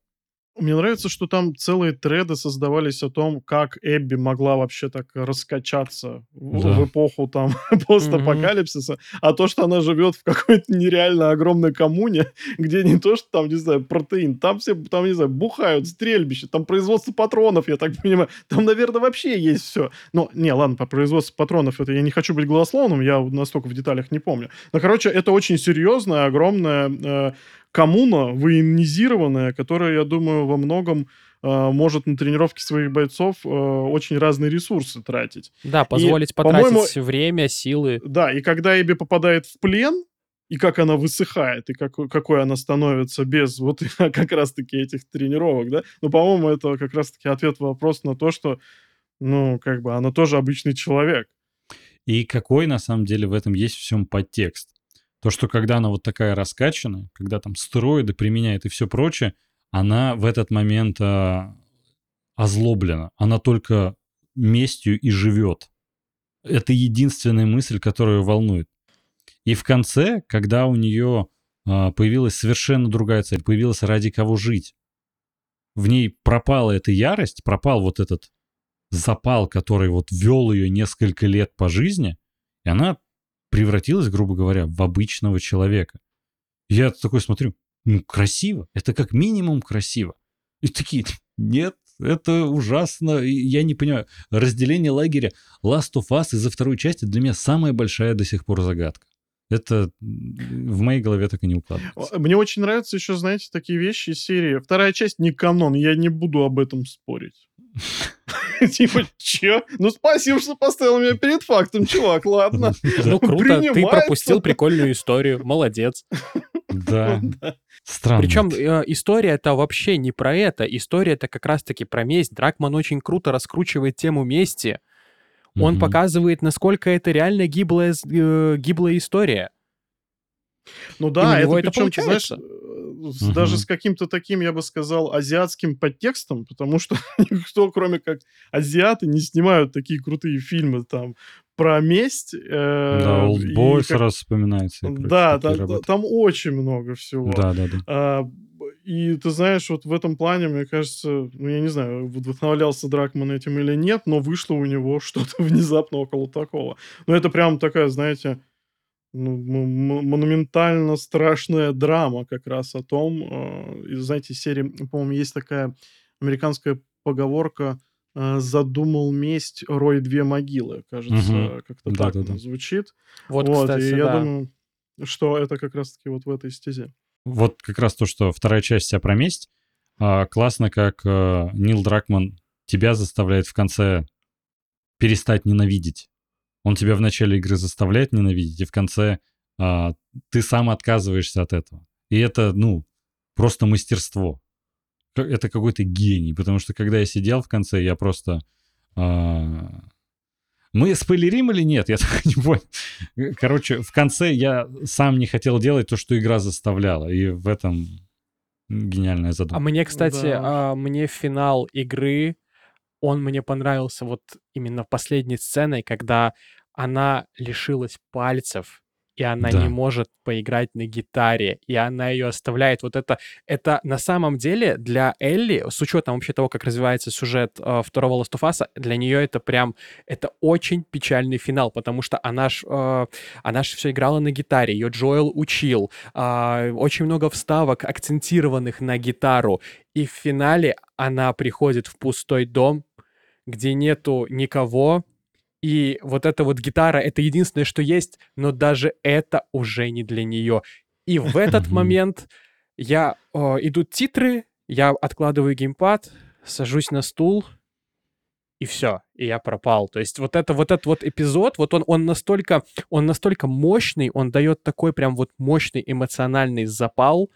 Мне нравится, что там целые треды создавались о том, как Эбби могла вообще так раскачаться в, Да. в эпоху там постапокалипсиса, а то, что она живет в какой-то нереально огромной коммуне, где не то, что там, не знаю, протеин, там все, там, не знаю, бухают, стрельбище, там производство патронов, я так понимаю, там, наверное, вообще есть все. Ну, не, ладно, по производству патронов это я не хочу быть голословным, я настолько в деталях не помню. Но, короче, это очень серьезная, огромная э, коммуна военизированная, которая, я думаю, во многом э, может на тренировки своих бойцов э, очень разные ресурсы тратить. Да, позволить потратить по-моему, время, силы. Да, и когда Эбби попадает в плен, и как она высыхает, и как, какой она становится без вот как раз-таки этих тренировок, да, ну, по-моему, это как раз-таки ответ вопрос на то, что, ну, как бы она тоже обычный человек. И какой на самом деле в этом есть всем подтекст. То, что когда она вот такая раскачанная, когда там стероиды применяет и все прочее, она в этот момент а, озлоблена. Она только местью и живет. Это единственная мысль, которая волнует. И в конце, когда у нее а, появилась совершенно другая цель, появилась ради кого жить, в ней пропала эта ярость, пропал вот этот запал, который вот вел ее несколько лет по жизни, и она превратилась, грубо говоря, в обычного человека. Я такой смотрю, ну, красиво, это как минимум красиво. И такие, нет, это ужасно, я не понимаю. Разделение лагеря Last of Us из-за второй части для меня самая большая до сих пор загадка. Это в моей голове так и не укладывается. Мне очень нравятся еще, знаете, такие вещи из серии. Вторая часть не канон, я не буду об этом спорить. Типа, че? Ну, спасибо, что поставил меня перед фактом, чувак, ладно. Ну, круто, ты пропустил прикольную историю, молодец. Да, странно. Причем э, история это вообще не про это. История это как раз-таки про месть. Дракман очень круто раскручивает тему мести. Он Мгм. показывает, насколько это реально гиблая, э, гиблая история. Ну да, это это причем, ты знаешь, э, с- Мгм. даже с каким-то таким, я бы сказал, азиатским подтекстом, потому что никто, кроме как азиаты, не снимают такие крутые фильмы там про месть. э, Да, Олдбой как- сразу вспоминается. Да, работы. там очень много всего. Да, да, да. А, и ты знаешь, вот в этом плане, мне кажется, ну, я не знаю, вдохновлялся Дракман этим или нет, но вышло у него что-то внезапно около такого. Но это прям такая, знаете, ну, м- м- монументально страшная драма как раз о том, э, знаете, серии, по-моему, есть такая американская поговорка э, «Задумал месть, рой две могилы», кажется, Мгм. как-то так Да-да-да. она звучит. Вот, Вот, кстати, и я да. думаю, что это как раз-таки вот в этой стезе. Вот как раз то, что вторая часть вся про месть. а, классно, как а, Нил Дракман тебя заставляет в конце перестать ненавидеть. Он тебя в начале игры заставляет ненавидеть, и в конце а, ты сам отказываешься от этого. И это, ну, просто мастерство. Это какой-то гений, потому что когда я сидел в конце, я просто... а, Мы спойлерим или нет? Я так не понял. Короче, в конце я сам не хотел делать то, что игра заставляла, и в этом гениальная А задумка. мне, кстати, Да. а, мне финал игры, он мне понравился вот именно последней сценой, когда она лишилась пальцев, и она Да. не может поиграть на гитаре, и она ее оставляет. Вот это, это на самом деле для Элли, с учетом вообще того, как развивается сюжет э, второго Last of Us, для нее это прям, это очень печальный финал, потому что она ж, э, она ж все играла на гитаре, ее Джоэл учил, а, очень много вставок, акцентированных на гитару. И в финале она приходит в пустой дом, где нету никого. И вот эта вот гитара — это единственное, что есть, но даже это уже не для нее. И в этот момент я... о, идут титры, я откладываю геймпад, сажусь на стул, и все, и я пропал. То есть вот это вот этот вот эпизод, вот он, он настолько, он настолько мощный, он дает такой прям вот мощный эмоциональный запал,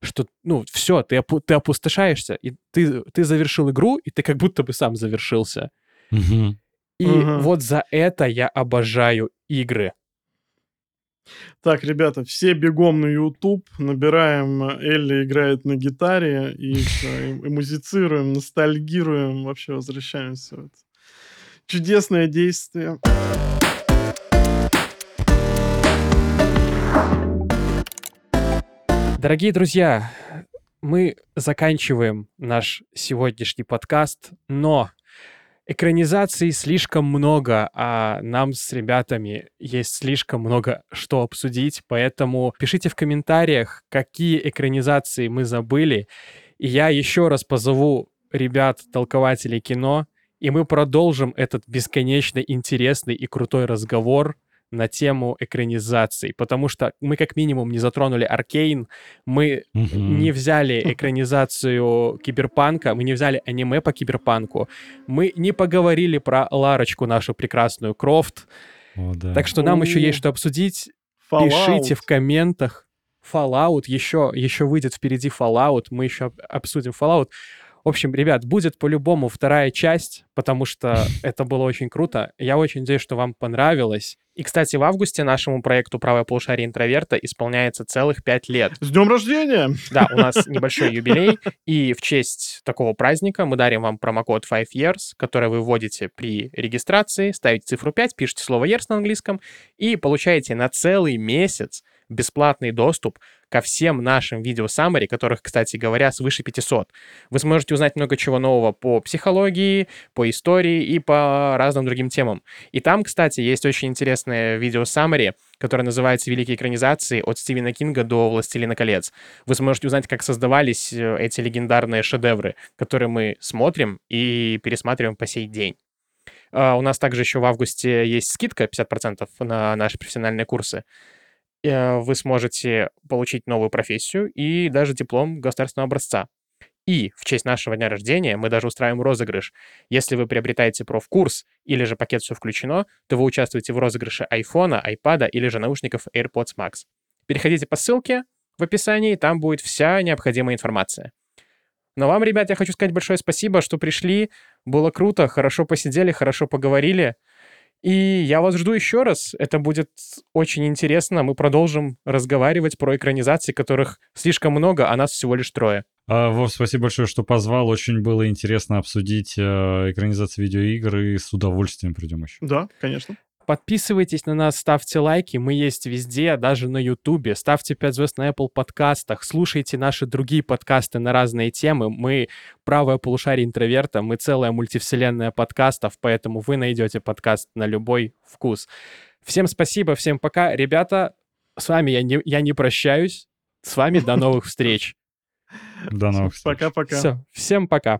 что, ну, все, ты, опу- ты опустошаешься, и ты, ты завершил игру, и ты как будто бы сам завершился. Мгм. И Мгм. вот за это я обожаю игры. Так, ребята, все бегом на YouTube, набираем э, Элли играет на гитаре и, всё, и- и музицируем, ностальгируем, вообще возвращаемся в это чудесное действие. Дорогие друзья, мы заканчиваем наш сегодняшний подкаст, но экранизаций слишком много, а нам с ребятами есть слишком много что обсудить, поэтому пишите в комментариях, какие экранизации мы забыли, и я еще раз позову ребят, толкователей кино, и мы продолжим этот бесконечно интересный и крутой разговор на тему экранизаций, потому что мы как минимум не затронули Аркейн, мы Мгм. не взяли экранизацию киберпанка, мы не взяли аниме по киберпанку, мы не поговорили про Ларочку, нашу прекрасную Крофт, О, да. так что нам еще О. есть что обсудить. Fallout. Пишите в комментах. Fallout, еще, еще выйдет впереди Fallout, мы еще об- обсудим Fallout. В общем, ребят, будет по-любому вторая часть, потому что это было очень круто. Я очень надеюсь, что вам понравилось. И, кстати, в августе нашему проекту «Правое полушарие интроверта» исполняется целых пять лет. С днем рождения! Да, у нас небольшой юбилей, и в честь такого праздника мы дарим вам промокод 5 years, который вы вводите при регистрации, ставите цифру 5, пишите слово years на английском и получаете на целый месяц бесплатный доступ ко всем нашим видео summary, которых, кстати говоря, свыше 500. Вы сможете узнать много чего нового по психологии, по истории и по разным другим темам. И там, кстати, есть очень интересное видео summary, которое называется «Великие экранизации» от Стивена Кинга до «Властелина колец». Вы сможете узнать, как создавались э, эти легендарные шедевры, которые мы смотрим и пересматриваем по сей день. А, У нас также еще в августе есть скидка 50% на наши профессиональные курсы. Э, Вы сможете получить новую профессию и даже диплом государственного образца. И в честь нашего дня рождения мы даже устраиваем розыгрыш. Если вы приобретаете профкурс или же пакет «Все включено», то вы участвуете в розыгрыше айфона, айпада или же наушников AirPods Max. Переходите по ссылке в описании, там будет вся необходимая информация. Но вам, ребят, я хочу сказать большое спасибо, что пришли. Было круто, хорошо посидели, хорошо поговорили. И я вас жду еще раз. Это будет очень интересно. Мы продолжим разговаривать про экранизации, которых слишком много, а нас всего лишь трое. А, Вов, спасибо большое, что позвал. Очень было интересно обсудить э, экранизацию видеоигр, и с удовольствием придем еще. Да, конечно. Подписывайтесь на нас, ставьте лайки, мы есть везде, даже на Ютубе. Ставьте 5 звезд на Apple подкастах, слушайте наши другие подкасты на разные темы. Мы правое полушарие интроверта, мы целая мультивселенная подкастов, поэтому вы найдете подкаст на любой вкус. Всем спасибо, всем пока. Ребята, с вами я не, я не прощаюсь. С вами до новых встреч. До новых встреч. Пока-пока. Все, всем пока.